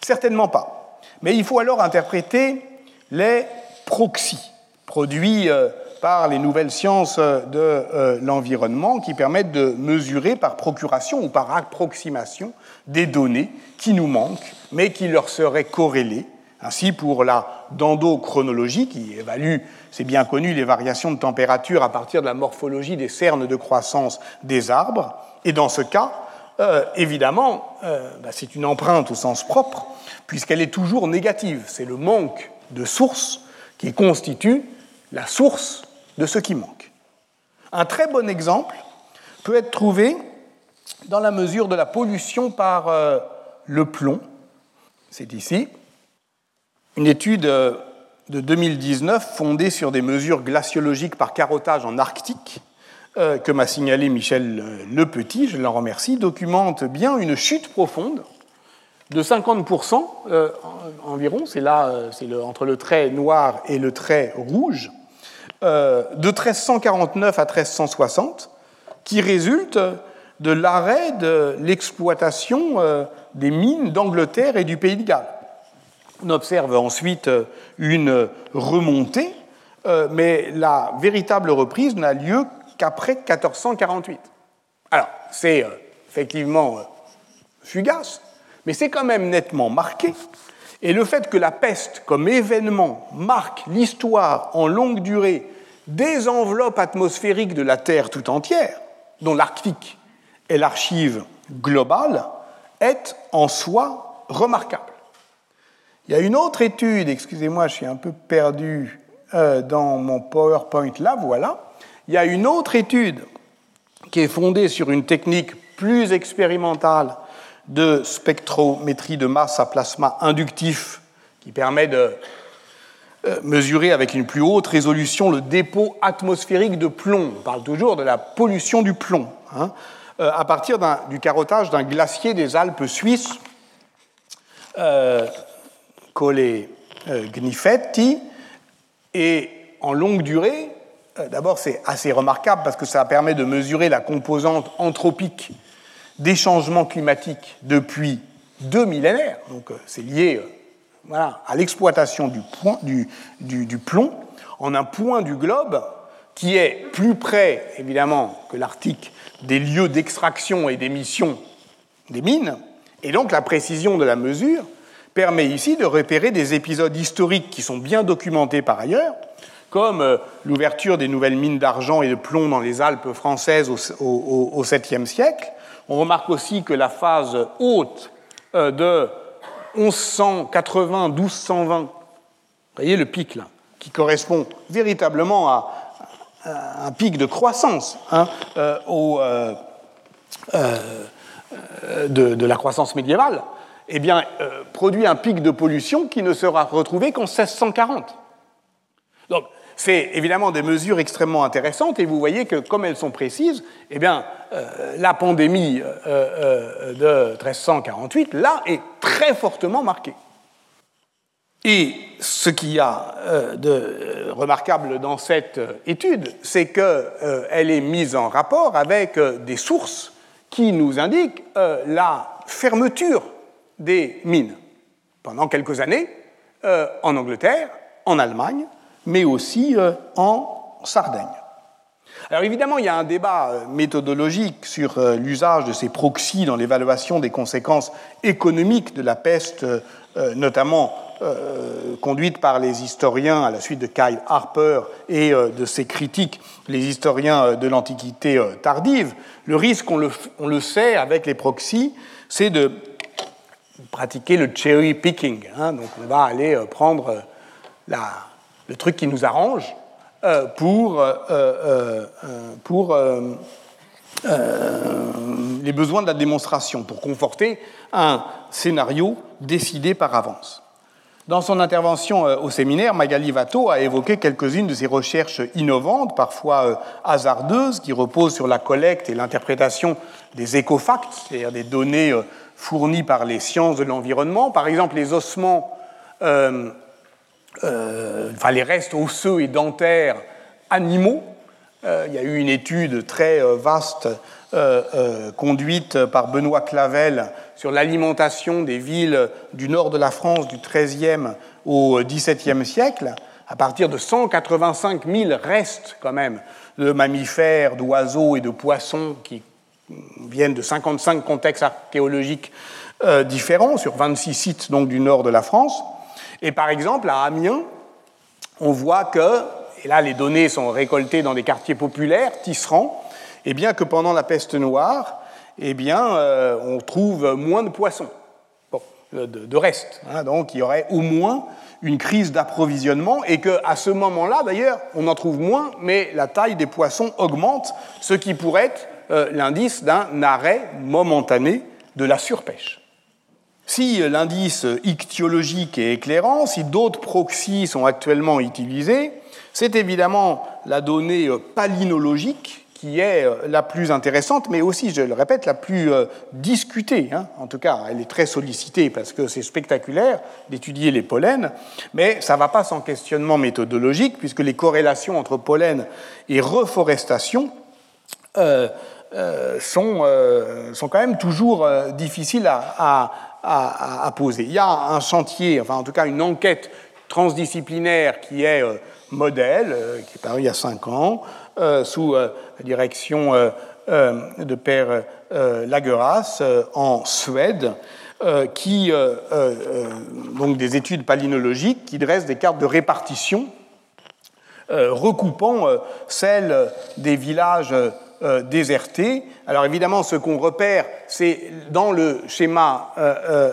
Certainement pas. Mais il faut alors interpréter les proxys produits euh, par les nouvelles sciences de euh, l'environnement qui permettent de mesurer par procuration ou par approximation des données qui nous manquent mais qui leur seraient corrélées. Ainsi, pour la dendrochronologie, qui évalue, c'est bien connu, les variations de température à partir de la morphologie des cernes de croissance des arbres, et dans ce cas, euh, évidemment, euh, bah, c'est une empreinte au sens propre, puisqu'elle est toujours négative. C'est le manque de source qui constitue la source de ce qui manque. Un très bon exemple peut être trouvé dans la mesure de la pollution par euh, le plomb. C'est ici. Une étude de 2019 fondée sur des mesures glaciologiques par carottage en Arctique que m'a signalé Michel Le Petit, je l'en remercie, documente bien une chute profonde de 50% environ, c'est là, c'est entre le trait noir et le trait rouge, de 1349 à 1360, qui résulte de l'arrêt de l'exploitation euh, des mines d'Angleterre et du Pays de Galles. On observe ensuite euh, une remontée, euh, mais la véritable reprise n'a lieu qu'après 1448. Alors, c'est effectivement fugace, mais c'est quand même nettement marqué. Et le fait que la peste, comme événement, marque l'histoire en longue durée des enveloppes atmosphériques de la Terre tout entière, dont l'Arctique et l'archive globale est en soi remarquable. Il y a une autre étude, excusez-moi, je suis un peu perdu euh, dans mon PowerPoint là, voilà. Il y a une autre étude qui est fondée sur une technique plus expérimentale de spectrométrie de masse à plasma inductif qui permet de euh, mesurer avec une plus haute résolution le dépôt atmosphérique de plomb. On parle toujours de la pollution du plomb. Hein. Euh, à partir du carottage d'un glacier des Alpes suisses, euh, euh, Gnifetti, et en longue durée, d'abord c'est assez remarquable parce que ça permet de mesurer la composante anthropique des changements climatiques depuis deux millénaires, donc c'est lié voilà, à l'exploitation du plomb en un point du globe qui est plus près, évidemment, que l'Arctique des lieux d'extraction et d'émission des mines, et donc la précision de la mesure permet ici de repérer des épisodes historiques qui sont bien documentés par ailleurs, comme euh, l'ouverture des nouvelles mines d'argent et de plomb dans les Alpes françaises au 7e siècle. On remarque aussi que la phase haute euh, de 1180-1220, vous voyez le pic là, qui correspond véritablement à, un pic de croissance hein, euh, de, la croissance médiévale, eh bien, produit un pic de pollution qui ne sera retrouvé qu'en 1640. Donc, c'est évidemment des mesures extrêmement intéressantes et vous voyez que, comme elles sont précises, eh bien, la pandémie de 1348, là, est très fortement marquée. Et ce qu'il y a euh, de euh, remarquable dans cette euh, étude, c'est qu'elle est mise en rapport avec des sources qui nous indiquent la fermeture des mines pendant quelques années en Angleterre, en Allemagne, mais aussi en Sardaigne. Alors évidemment, il y a un débat méthodologique sur l'usage de ces proxys dans l'évaluation des conséquences économiques de la peste, notamment euh, conduite par les historiens à la suite de Kyle Harper et euh, de ses critiques, les historiens euh, de l'Antiquité tardive, le risque, on le, sait avec les proxys, c'est de pratiquer le cherry picking. Hein. donc on va aller prendre le truc qui nous arrange pour, pour les besoins de la démonstration, pour conforter un scénario décidé par avance. Dans son intervention euh, au séminaire, Magali Vato a évoqué quelques-unes de ses recherches innovantes, parfois euh, hasardeuses, qui reposent sur la collecte et l'interprétation des écofacts, c'est-à-dire des données euh, fournies par les sciences de l'environnement. Par exemple, les ossements, enfin les restes osseux et dentaires animaux. il y a eu une étude très vaste conduite par Benoît Clavel sur l'alimentation des villes du nord de la France du XIIIe au XVIIe siècle, à partir de 185 000 restes quand même de mammifères, d'oiseaux et de poissons qui viennent de 55 contextes archéologiques euh, différents sur 26 sites donc du nord de la France. Et par exemple, à Amiens, on voit que, et là les données sont récoltées dans des quartiers populaires, tisserands, et bien que pendant la peste noire, eh bien, euh, on trouve moins de poissons. Bon, de, reste. Hein. donc il y aurait au moins une crise d'approvisionnement et qu'à ce moment-là, d'ailleurs, on en trouve moins, mais la taille des poissons augmente, ce qui pourrait être euh, l'indice d'un arrêt momentané de la surpêche. Si l'indice ichtyologique est éclairant, si d'autres proxys sont actuellement utilisés, c'est évidemment la donnée palynologique qui est euh, la plus intéressante, mais aussi, je le répète, la plus euh, discutée. Hein. En tout cas, elle est très sollicitée parce que c'est spectaculaire d'étudier les pollens, mais ça ne va pas sans questionnement méthodologique, puisque les corrélations entre pollen et reforestation euh, sont, sont, quand même toujours difficiles à, poser. Il y a un chantier, enfin en tout cas une enquête transdisciplinaire qui est modèle, qui est paru il y a cinq ans, euh, sous euh, la direction euh, de Père Lageras en Suède, qui, donc des études palynologiques qui dressent des cartes de répartition recoupant celles des villages désertés. Alors évidemment, ce qu'on repère, c'est dans le schéma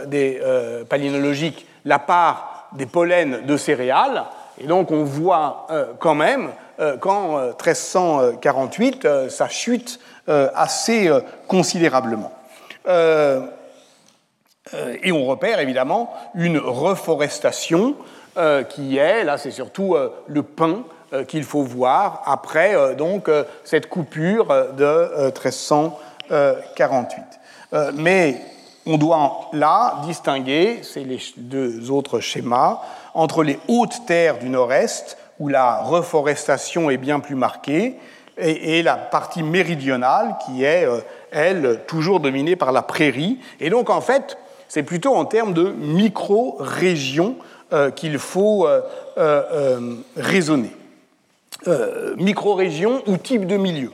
des palynologiques la part des pollens de céréales, et donc on voit quand même euh, qu'en 1348, euh, ça chute euh, assez considérablement. et on repère évidemment une reforestation qui est, là c'est surtout le pain qu'il faut voir après donc cette coupure de 1348. mais on doit là distinguer, c'est les deux autres schémas, entre les hautes terres du nord-est où la reforestation est bien plus marquée, et, la partie méridionale qui est, euh, elle, toujours dominée par la prairie. Et donc, en fait, c'est plutôt en termes de micro-régions euh, qu'il faut euh, raisonner. Micro-régions ou type de milieu.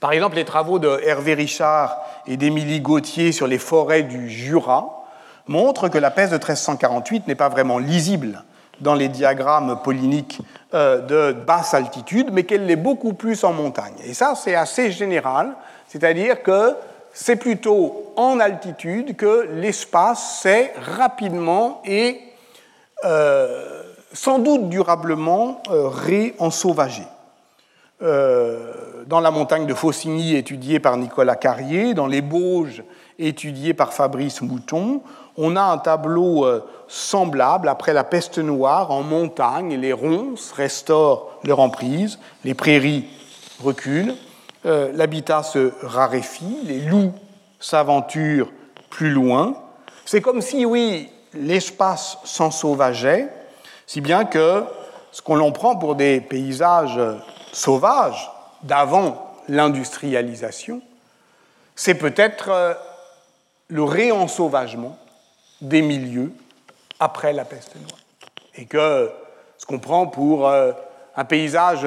Par exemple, les travaux de Hervé Richard et d'Émilie Gauthier sur les forêts du Jura montrent que la peste de 1348 n'est pas vraiment lisible dans les diagrammes polyniques euh, de basse altitude, mais qu'elle l'est beaucoup plus en montagne. Et ça, c'est assez général, c'est-à-dire que c'est plutôt en altitude que l'espace s'est rapidement et euh, sans doute durablement euh, réensauvagé. dans la montagne de Faucigny, étudiée par Nicolas Carrier, dans les Bauges, étudiées par Fabrice Mouton, on a un tableau euh, semblable après la peste noire en montagne. Les ronces restaurent leur emprise, les prairies reculent, euh, l'habitat se raréfie, les loups s'aventurent plus loin. C'est comme si, oui, l'espace s'ensauvageait, si bien que ce qu'on l'on prend pour des paysages sauvages d'avant l'industrialisation, c'est peut-être euh, le réensauvagement des milieux après la peste noire. Et que ce qu'on prend pour euh, un paysage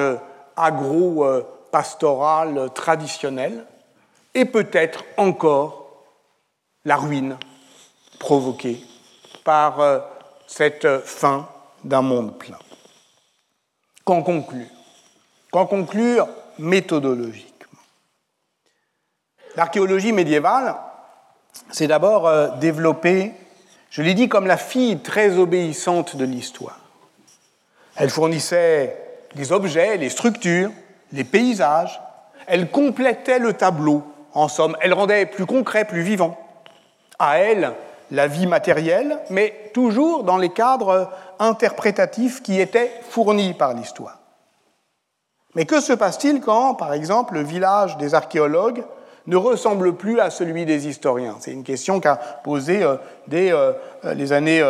agro-pastoral traditionnel est peut-être encore la ruine provoquée par euh, cette fin d'un monde plein. Qu'en conclure? Qu'en conclure méthodologiquement L'archéologie médiévale, c'est d'abord euh, développer je l'ai dit comme la fille très obéissante de l'histoire. Elle fournissait les objets, les structures, les paysages. Elle complétait le tableau, en somme. Elle rendait plus concret, plus vivant. À elle, la vie matérielle, mais toujours dans les cadres interprétatifs qui étaient fournis par l'histoire. Mais que se passe-t-il quand, par exemple, le village des archéologues ne ressemble plus à celui des historiens? C'est une question qu'a posée euh, dès euh, les années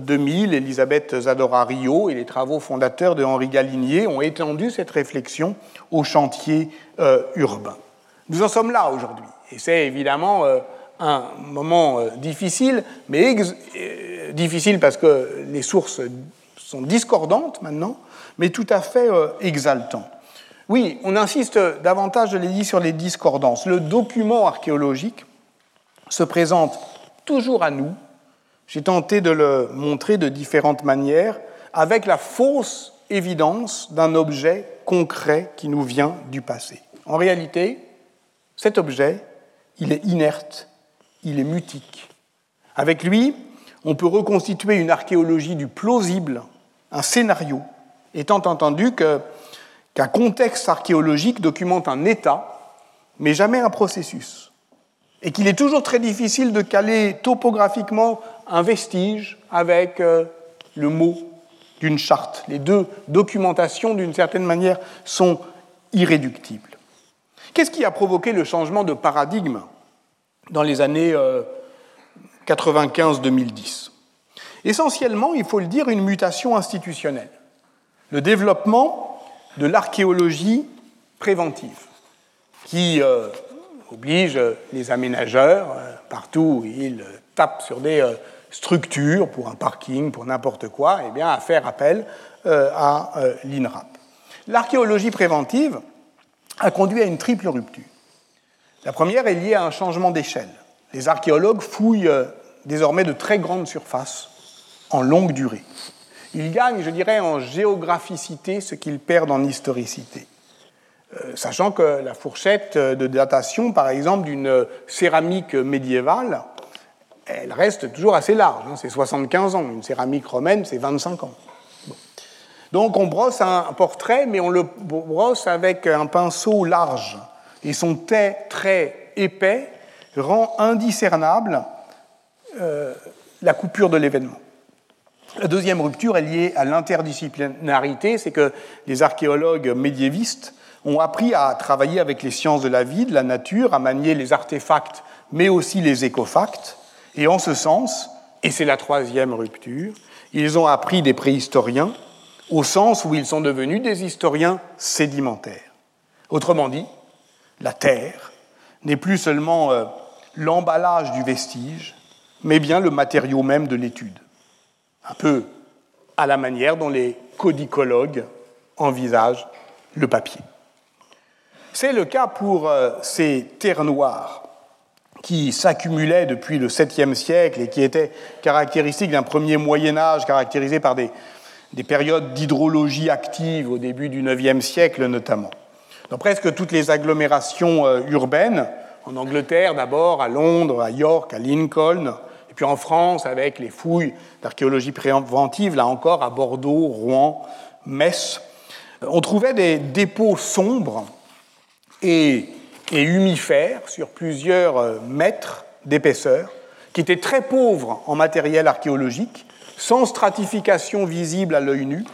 2000 euh, Elisabeth Zadora Rio et les travaux fondateurs de Henri Galinier ont étendu cette réflexion au chantier urbain. Nous en sommes là aujourd'hui et c'est évidemment un moment difficile, mais difficile parce que les sources sont discordantes maintenant, mais tout à fait exaltant. Oui, on insiste davantage, je l'ai dit, sur les discordances. Le document archéologique se présente toujours à nous, j'ai tenté de le montrer de différentes manières, avec la fausse évidence d'un objet concret qui nous vient du passé. En réalité, cet objet, il est inerte, il est mutique. Avec lui, on peut reconstituer une archéologie du plausible, un scénario, étant entendu qu'un contexte archéologique documente un état, mais jamais un processus, et qu'il est toujours très difficile de caler topographiquement un vestige avec euh, le mot d'une charte. Les deux documentations, d'une certaine manière, sont irréductibles. Qu'est-ce qui a provoqué le changement de paradigme? Dans les années 95-2010 euh, Essentiellement, il faut le dire, une mutation institutionnelle. Le développement de l'archéologie préventive, qui euh, oblige les aménageurs, partout où ils tapent sur des structure, pour un parking, pour n'importe quoi, eh bien, à faire appel euh, à euh, l'INRAP. L'archéologie préventive a conduit à une triple rupture. La première est liée à un changement d'échelle. Les archéologues fouillent euh, désormais de très grandes surfaces en longue durée. Ils gagnent, je dirais, en géographicité ce qu'ils perdent en historicité. sachant que la fourchette de datation, par exemple, d'une céramique médiévale elle reste toujours assez large, hein, c'est 75 ans. Une céramique romaine, c'est 25 ans. Donc on brosse un portrait, mais on le brosse avec un pinceau large. Et son très épais rend indiscernable euh, la coupure de l'événement. La deuxième rupture est liée à l'interdisciplinarité, c'est que les archéologues médiévistes ont appris à travailler avec les sciences de la vie, de la nature, à manier les artefacts, mais aussi les écofacts, et en ce sens, et c'est la troisième rupture, ils ont appris des préhistoriens au sens où ils sont devenus des historiens sédimentaires. Autrement dit, la Terre n'est plus seulement euh, l'emballage du vestige, mais bien le matériau même de l'étude. Un peu à la manière dont les codicologues envisagent le papier. C'est le cas pour euh, ces terres noires qui s'accumulaient depuis le 7e siècle et qui étaient caractéristiques d'un premier Moyen Âge caractérisé par des, des périodes d'hydrologie active au début du 9e siècle notamment. Dans presque toutes les agglomérations euh, urbaines, en Angleterre d'abord, à Londres, à York, à Lincoln, et puis en France avec les fouilles d'archéologie préventive, là encore à Bordeaux, Rouen, Metz, on trouvait des dépôts sombres et et humifères sur plusieurs euh, mètres d'épaisseur, qui étaient très pauvres en matériel archéologique, sans stratification visible à l'œil nu,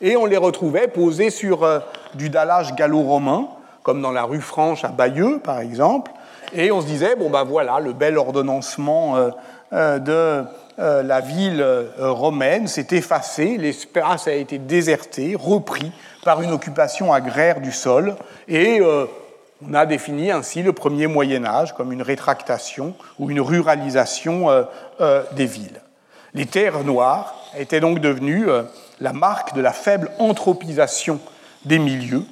et on les retrouvait posés sur euh, du dallage gallo-romain, comme dans la rue Franche à Bayeux, par exemple, et on se disait, bon ben voilà, le bel ordonnancement euh, de la ville romaine s'est effacé, l'espace a été déserté, repris par une occupation agraire du sol, et on a défini ainsi le premier Moyen Âge comme une rétractation ou une ruralisation euh, euh, des villes. Les terres noires étaient donc devenues euh, la marque de la faible anthropisation des milieux,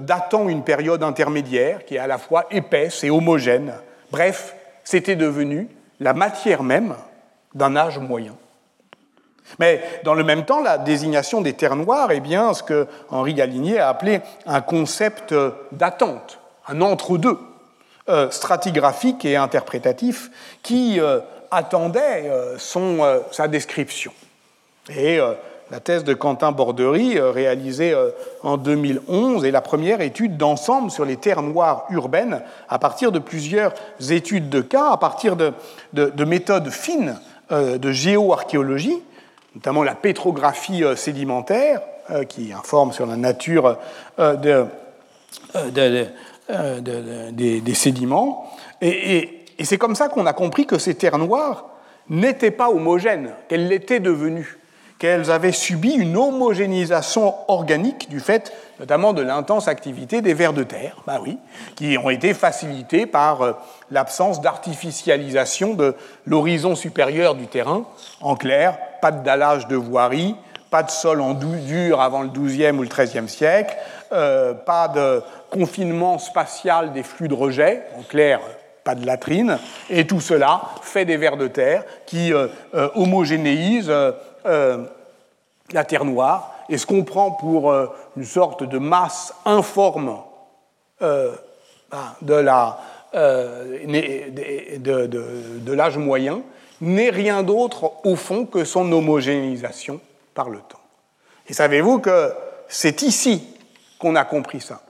datant une période intermédiaire qui est à la fois épaisse et homogène. Bref, c'était devenu la matière même d'un âge moyen. Mais dans le même temps, la désignation des terres noires est bien ce que Henri Galinier a appelé un concept d'attente un entre-deux euh, stratigraphique et interprétatif qui euh, attendait euh, sa description. Et la thèse de Quentin Bordery, réalisée en 2011, est la première étude d'ensemble sur les terres noires urbaines à partir de plusieurs études de cas, à partir de, de méthodes fines de géoarchéologie, notamment la pétrographie sédimentaire, qui informe sur la nature de, de euh, des, sédiments. Et, c'est comme ça qu'on a compris que ces terres noires n'étaient pas homogènes, qu'elles l'étaient devenues, qu'elles avaient subi une homogénéisation organique du fait notamment de l'intense activité des vers de terre, bah oui, qui ont été facilités par euh, l'absence d'artificialisation de l'horizon supérieur du terrain. En clair, pas de dallage de voirie, pas de sol en dur avant le XIIe ou le XIIIe siècle, euh, pas de confinement spatial des flux de rejet, en clair, pas de latrine, et tout cela fait des vers de terre qui euh, euh, homogénéisent la terre noire, et ce qu'on prend pour une sorte de masse informe ben, de l'âge moyen, n'est rien d'autre au fond que son homogénéisation par le temps. Et savez-vous que c'est ici qu'on a compris ça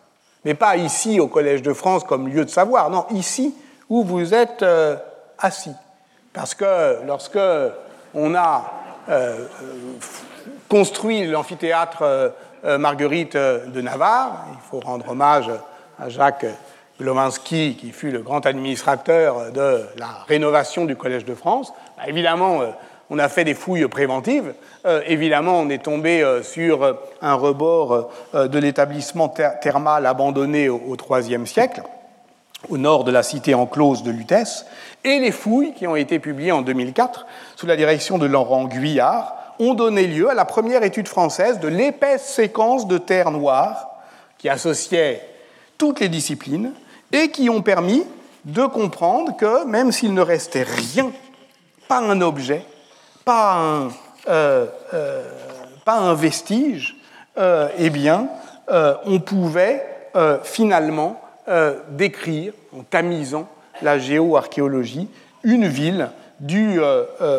Mais pas ici au Collège de France comme lieu de savoir, non, ici où vous êtes euh, assis. Parce que lorsque on a euh, construit l'amphithéâtre euh, Marguerite de Navarre, il faut rendre hommage à Jacques Glowinski, qui fut le grand administrateur de la rénovation du Collège de France, bah, évidemment, on a fait des fouilles préventives. Euh, évidemment, on est tombé euh, sur euh, un rebord de l'établissement thermal abandonné au IIIe siècle, au nord de la cité enclose de Lutèce, et les fouilles qui ont été publiées en 2004 sous la direction de Laurent Guyard ont donné lieu à la première étude française de l'épaisse séquence de terre noire qui associait toutes les disciplines et qui ont permis de comprendre que même s'il ne restait rien, pas un objet, pas un, euh, euh, vestige, euh, eh bien, on pouvait finalement décrire, en tamisant la géoarchéologie, une ville du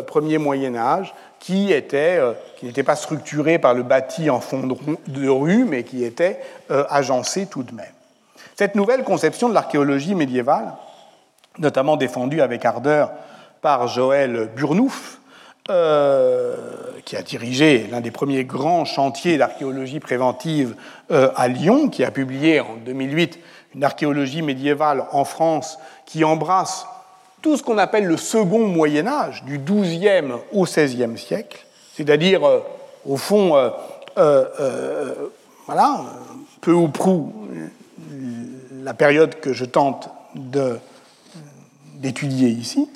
premier Moyen Âge qui était, qui n'était pas structurée par le bâti en fond de rue, mais qui était agencée tout de même. Cette nouvelle conception de l'archéologie médiévale, notamment défendue avec ardeur par Joël Burnouf, euh, qui a dirigé l'un des premiers grands chantiers d'archéologie préventive euh, à Lyon, qui a publié en 2008 une archéologie médiévale en France qui embrasse tout ce qu'on appelle le second Moyen Âge, du XIIe au XVIe siècle, c'est-à-dire, euh, au fond, voilà, peu ou prou la période que je tente d'étudier ici,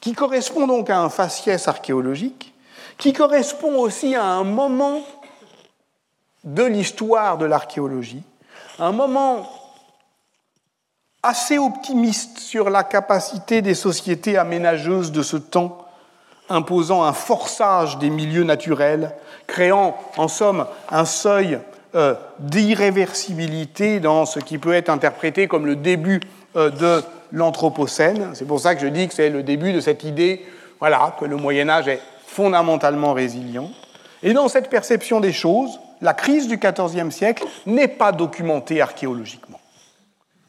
qui correspond donc à un faciès archéologique, qui correspond aussi à un moment de l'histoire de l'archéologie, un moment assez optimiste sur la capacité des sociétés aménageuses de ce temps, imposant un forçage des milieux naturels, créant en somme un seuil euh, d'irréversibilité dans ce qui peut être interprété comme le début euh, de l'Anthropocène. C'est pour ça que je dis que c'est le début de cette idée voilà, que le Moyen Âge est fondamentalement résilient. Et dans cette perception des choses, la crise du XIVe siècle n'est pas documentée archéologiquement.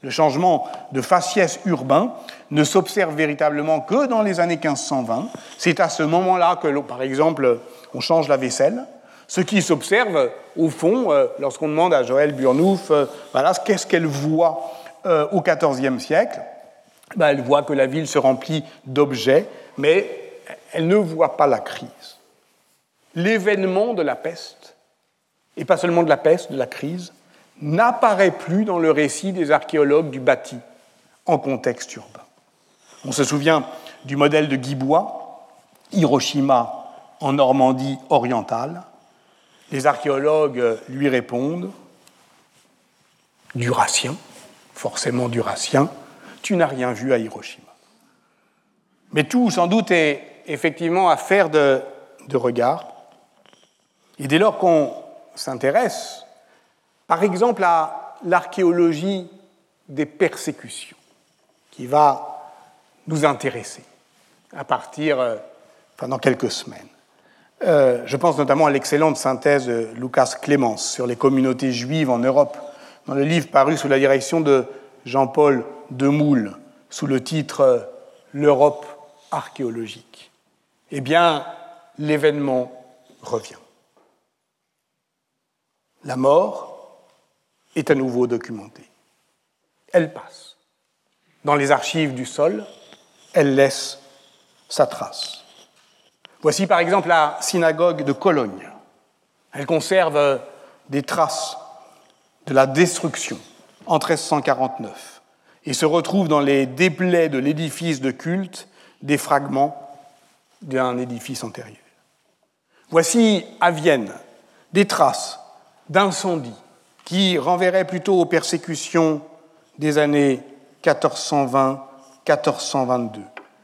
Le changement de faciès urbain ne s'observe véritablement que dans les années 1520. C'est à ce moment-là que, par exemple, on change la vaisselle. Ce qui s'observe, au fond, euh, lorsqu'on demande à Joël Burnouf, euh, voilà, qu'est-ce qu'elle voit euh, au XIVe siècle, ben, elle voit que la ville se remplit d'objets, mais elle ne voit pas la crise. L'événement de la peste, et pas seulement de la peste, de la crise, n'apparaît plus dans le récit des archéologues du bâti en contexte urbain. On se souvient du modèle de Guibois, Hiroshima en Normandie orientale. Les archéologues lui répondent Duratien, forcément Duratien, tu n'as rien vu à Hiroshima. Mais tout, sans doute, est effectivement affaire de, de regard. Et dès lors qu'on s'intéresse, par exemple, à l'archéologie des persécutions, qui va nous intéresser à partir, euh, pendant quelques semaines. Euh, je pense notamment à l'excellente synthèse de Lucas Clémence sur les communautés juives en Europe, dans le livre paru sous la direction de Jean-Paul Demoule sous le titre L'Europe archéologique. Eh bien, l'événement revient. La mort est à nouveau documentée. Elle passe. Dans les archives du sol, elle laisse sa trace. Voici par exemple la synagogue de Cologne. Elle conserve des traces de la destruction en 1349 et se retrouve dans les déplais de l'édifice de culte des fragments d'un édifice antérieur. Voici à Vienne des traces d'incendie qui renverraient plutôt aux persécutions des années 1420-1422.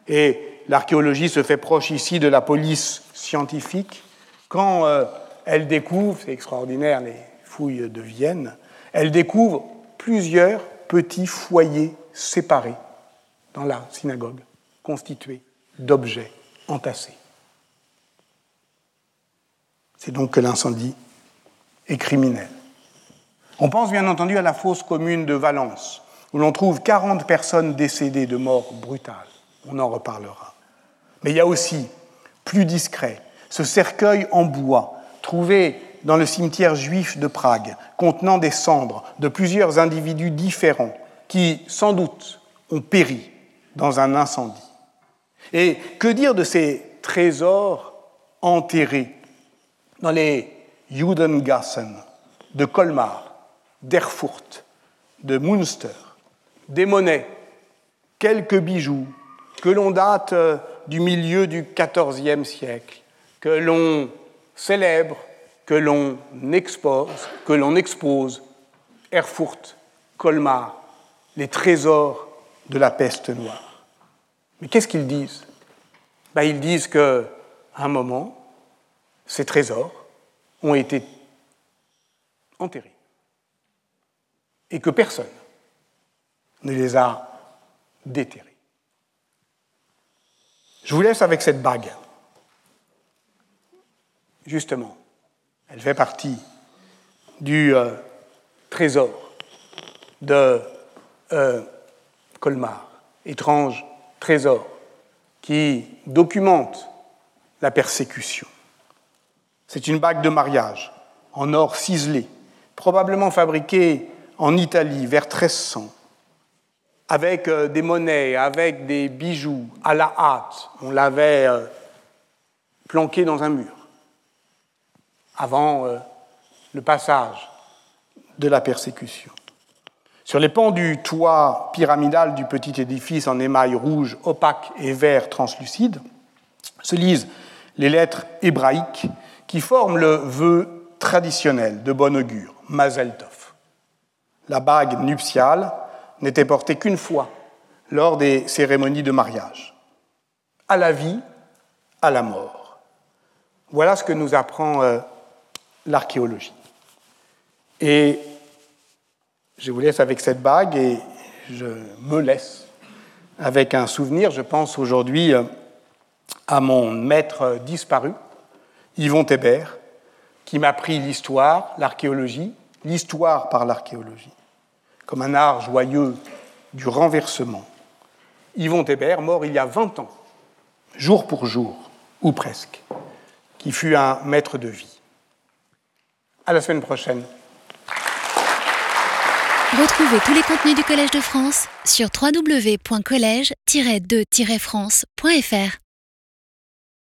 Et l'archéologie se fait proche ici de la police scientifique quand euh, elle découvre, c'est extraordinaire les fouilles de Vienne, elle découvre plusieurs petits foyers séparés dans la synagogue, constitués d'objets entassés. C'est donc que l'incendie est criminel. On pense bien entendu à la fosse commune de Valence, où l'on trouve 40 personnes décédées de mort brutale. On en reparlera. Mais il y a aussi, plus discret, ce cercueil en bois trouvé dans le cimetière juif de Prague, contenant des cendres de plusieurs individus différents qui, sans doute, ont péri dans un incendie. Et que dire de ces trésors enterrés dans les Judengassen de Colmar, d'Erfurt, de Münster, des monnaies, quelques bijoux que l'on date euh, du milieu du XIVe siècle, que l'on célèbre, que l'on expose, que l'on expose, Erfurt, Colmar, les trésors de la peste noire. Mais qu'est-ce qu'ils disent? Ben, Ils disent qu'à un moment, ces trésors ont été enterrés et que personne ne les a déterrés. Je vous laisse avec cette bague. Justement, elle fait partie du euh, trésor de euh, Colmar, étrange trésor qui documente la persécution. C'est une bague de mariage en or ciselé, probablement fabriquée en Italie vers 1300, avec euh, des monnaies, avec des bijoux à la hâte. On l'avait euh, planqué dans un mur avant le passage de la persécution. Sur les pans du toit pyramidal du petit édifice en émail rouge opaque et vert translucide se lisent les lettres hébraïques qui forment le vœu traditionnel de bon augure, Mazel Tov. La bague nuptiale n'était portée qu'une fois lors des cérémonies de mariage. À la vie, à la mort. Voilà ce que nous apprend euh, l'archéologie. Et je vous laisse avec cette bague et je me laisse avec un souvenir. Je pense aujourd'hui euh, à mon maître disparu, Yvon Thébert, qui m'a pris l'histoire, l'archéologie, l'histoire par l'archéologie, comme un art joyeux du renversement. Yvon Thébert, mort il y a 20 ans, jour pour jour, ou presque, qui fut un maître de vie. À la semaine prochaine. Retrouvez tous les contenus du Collège de France sur www.colège-2-france.fr.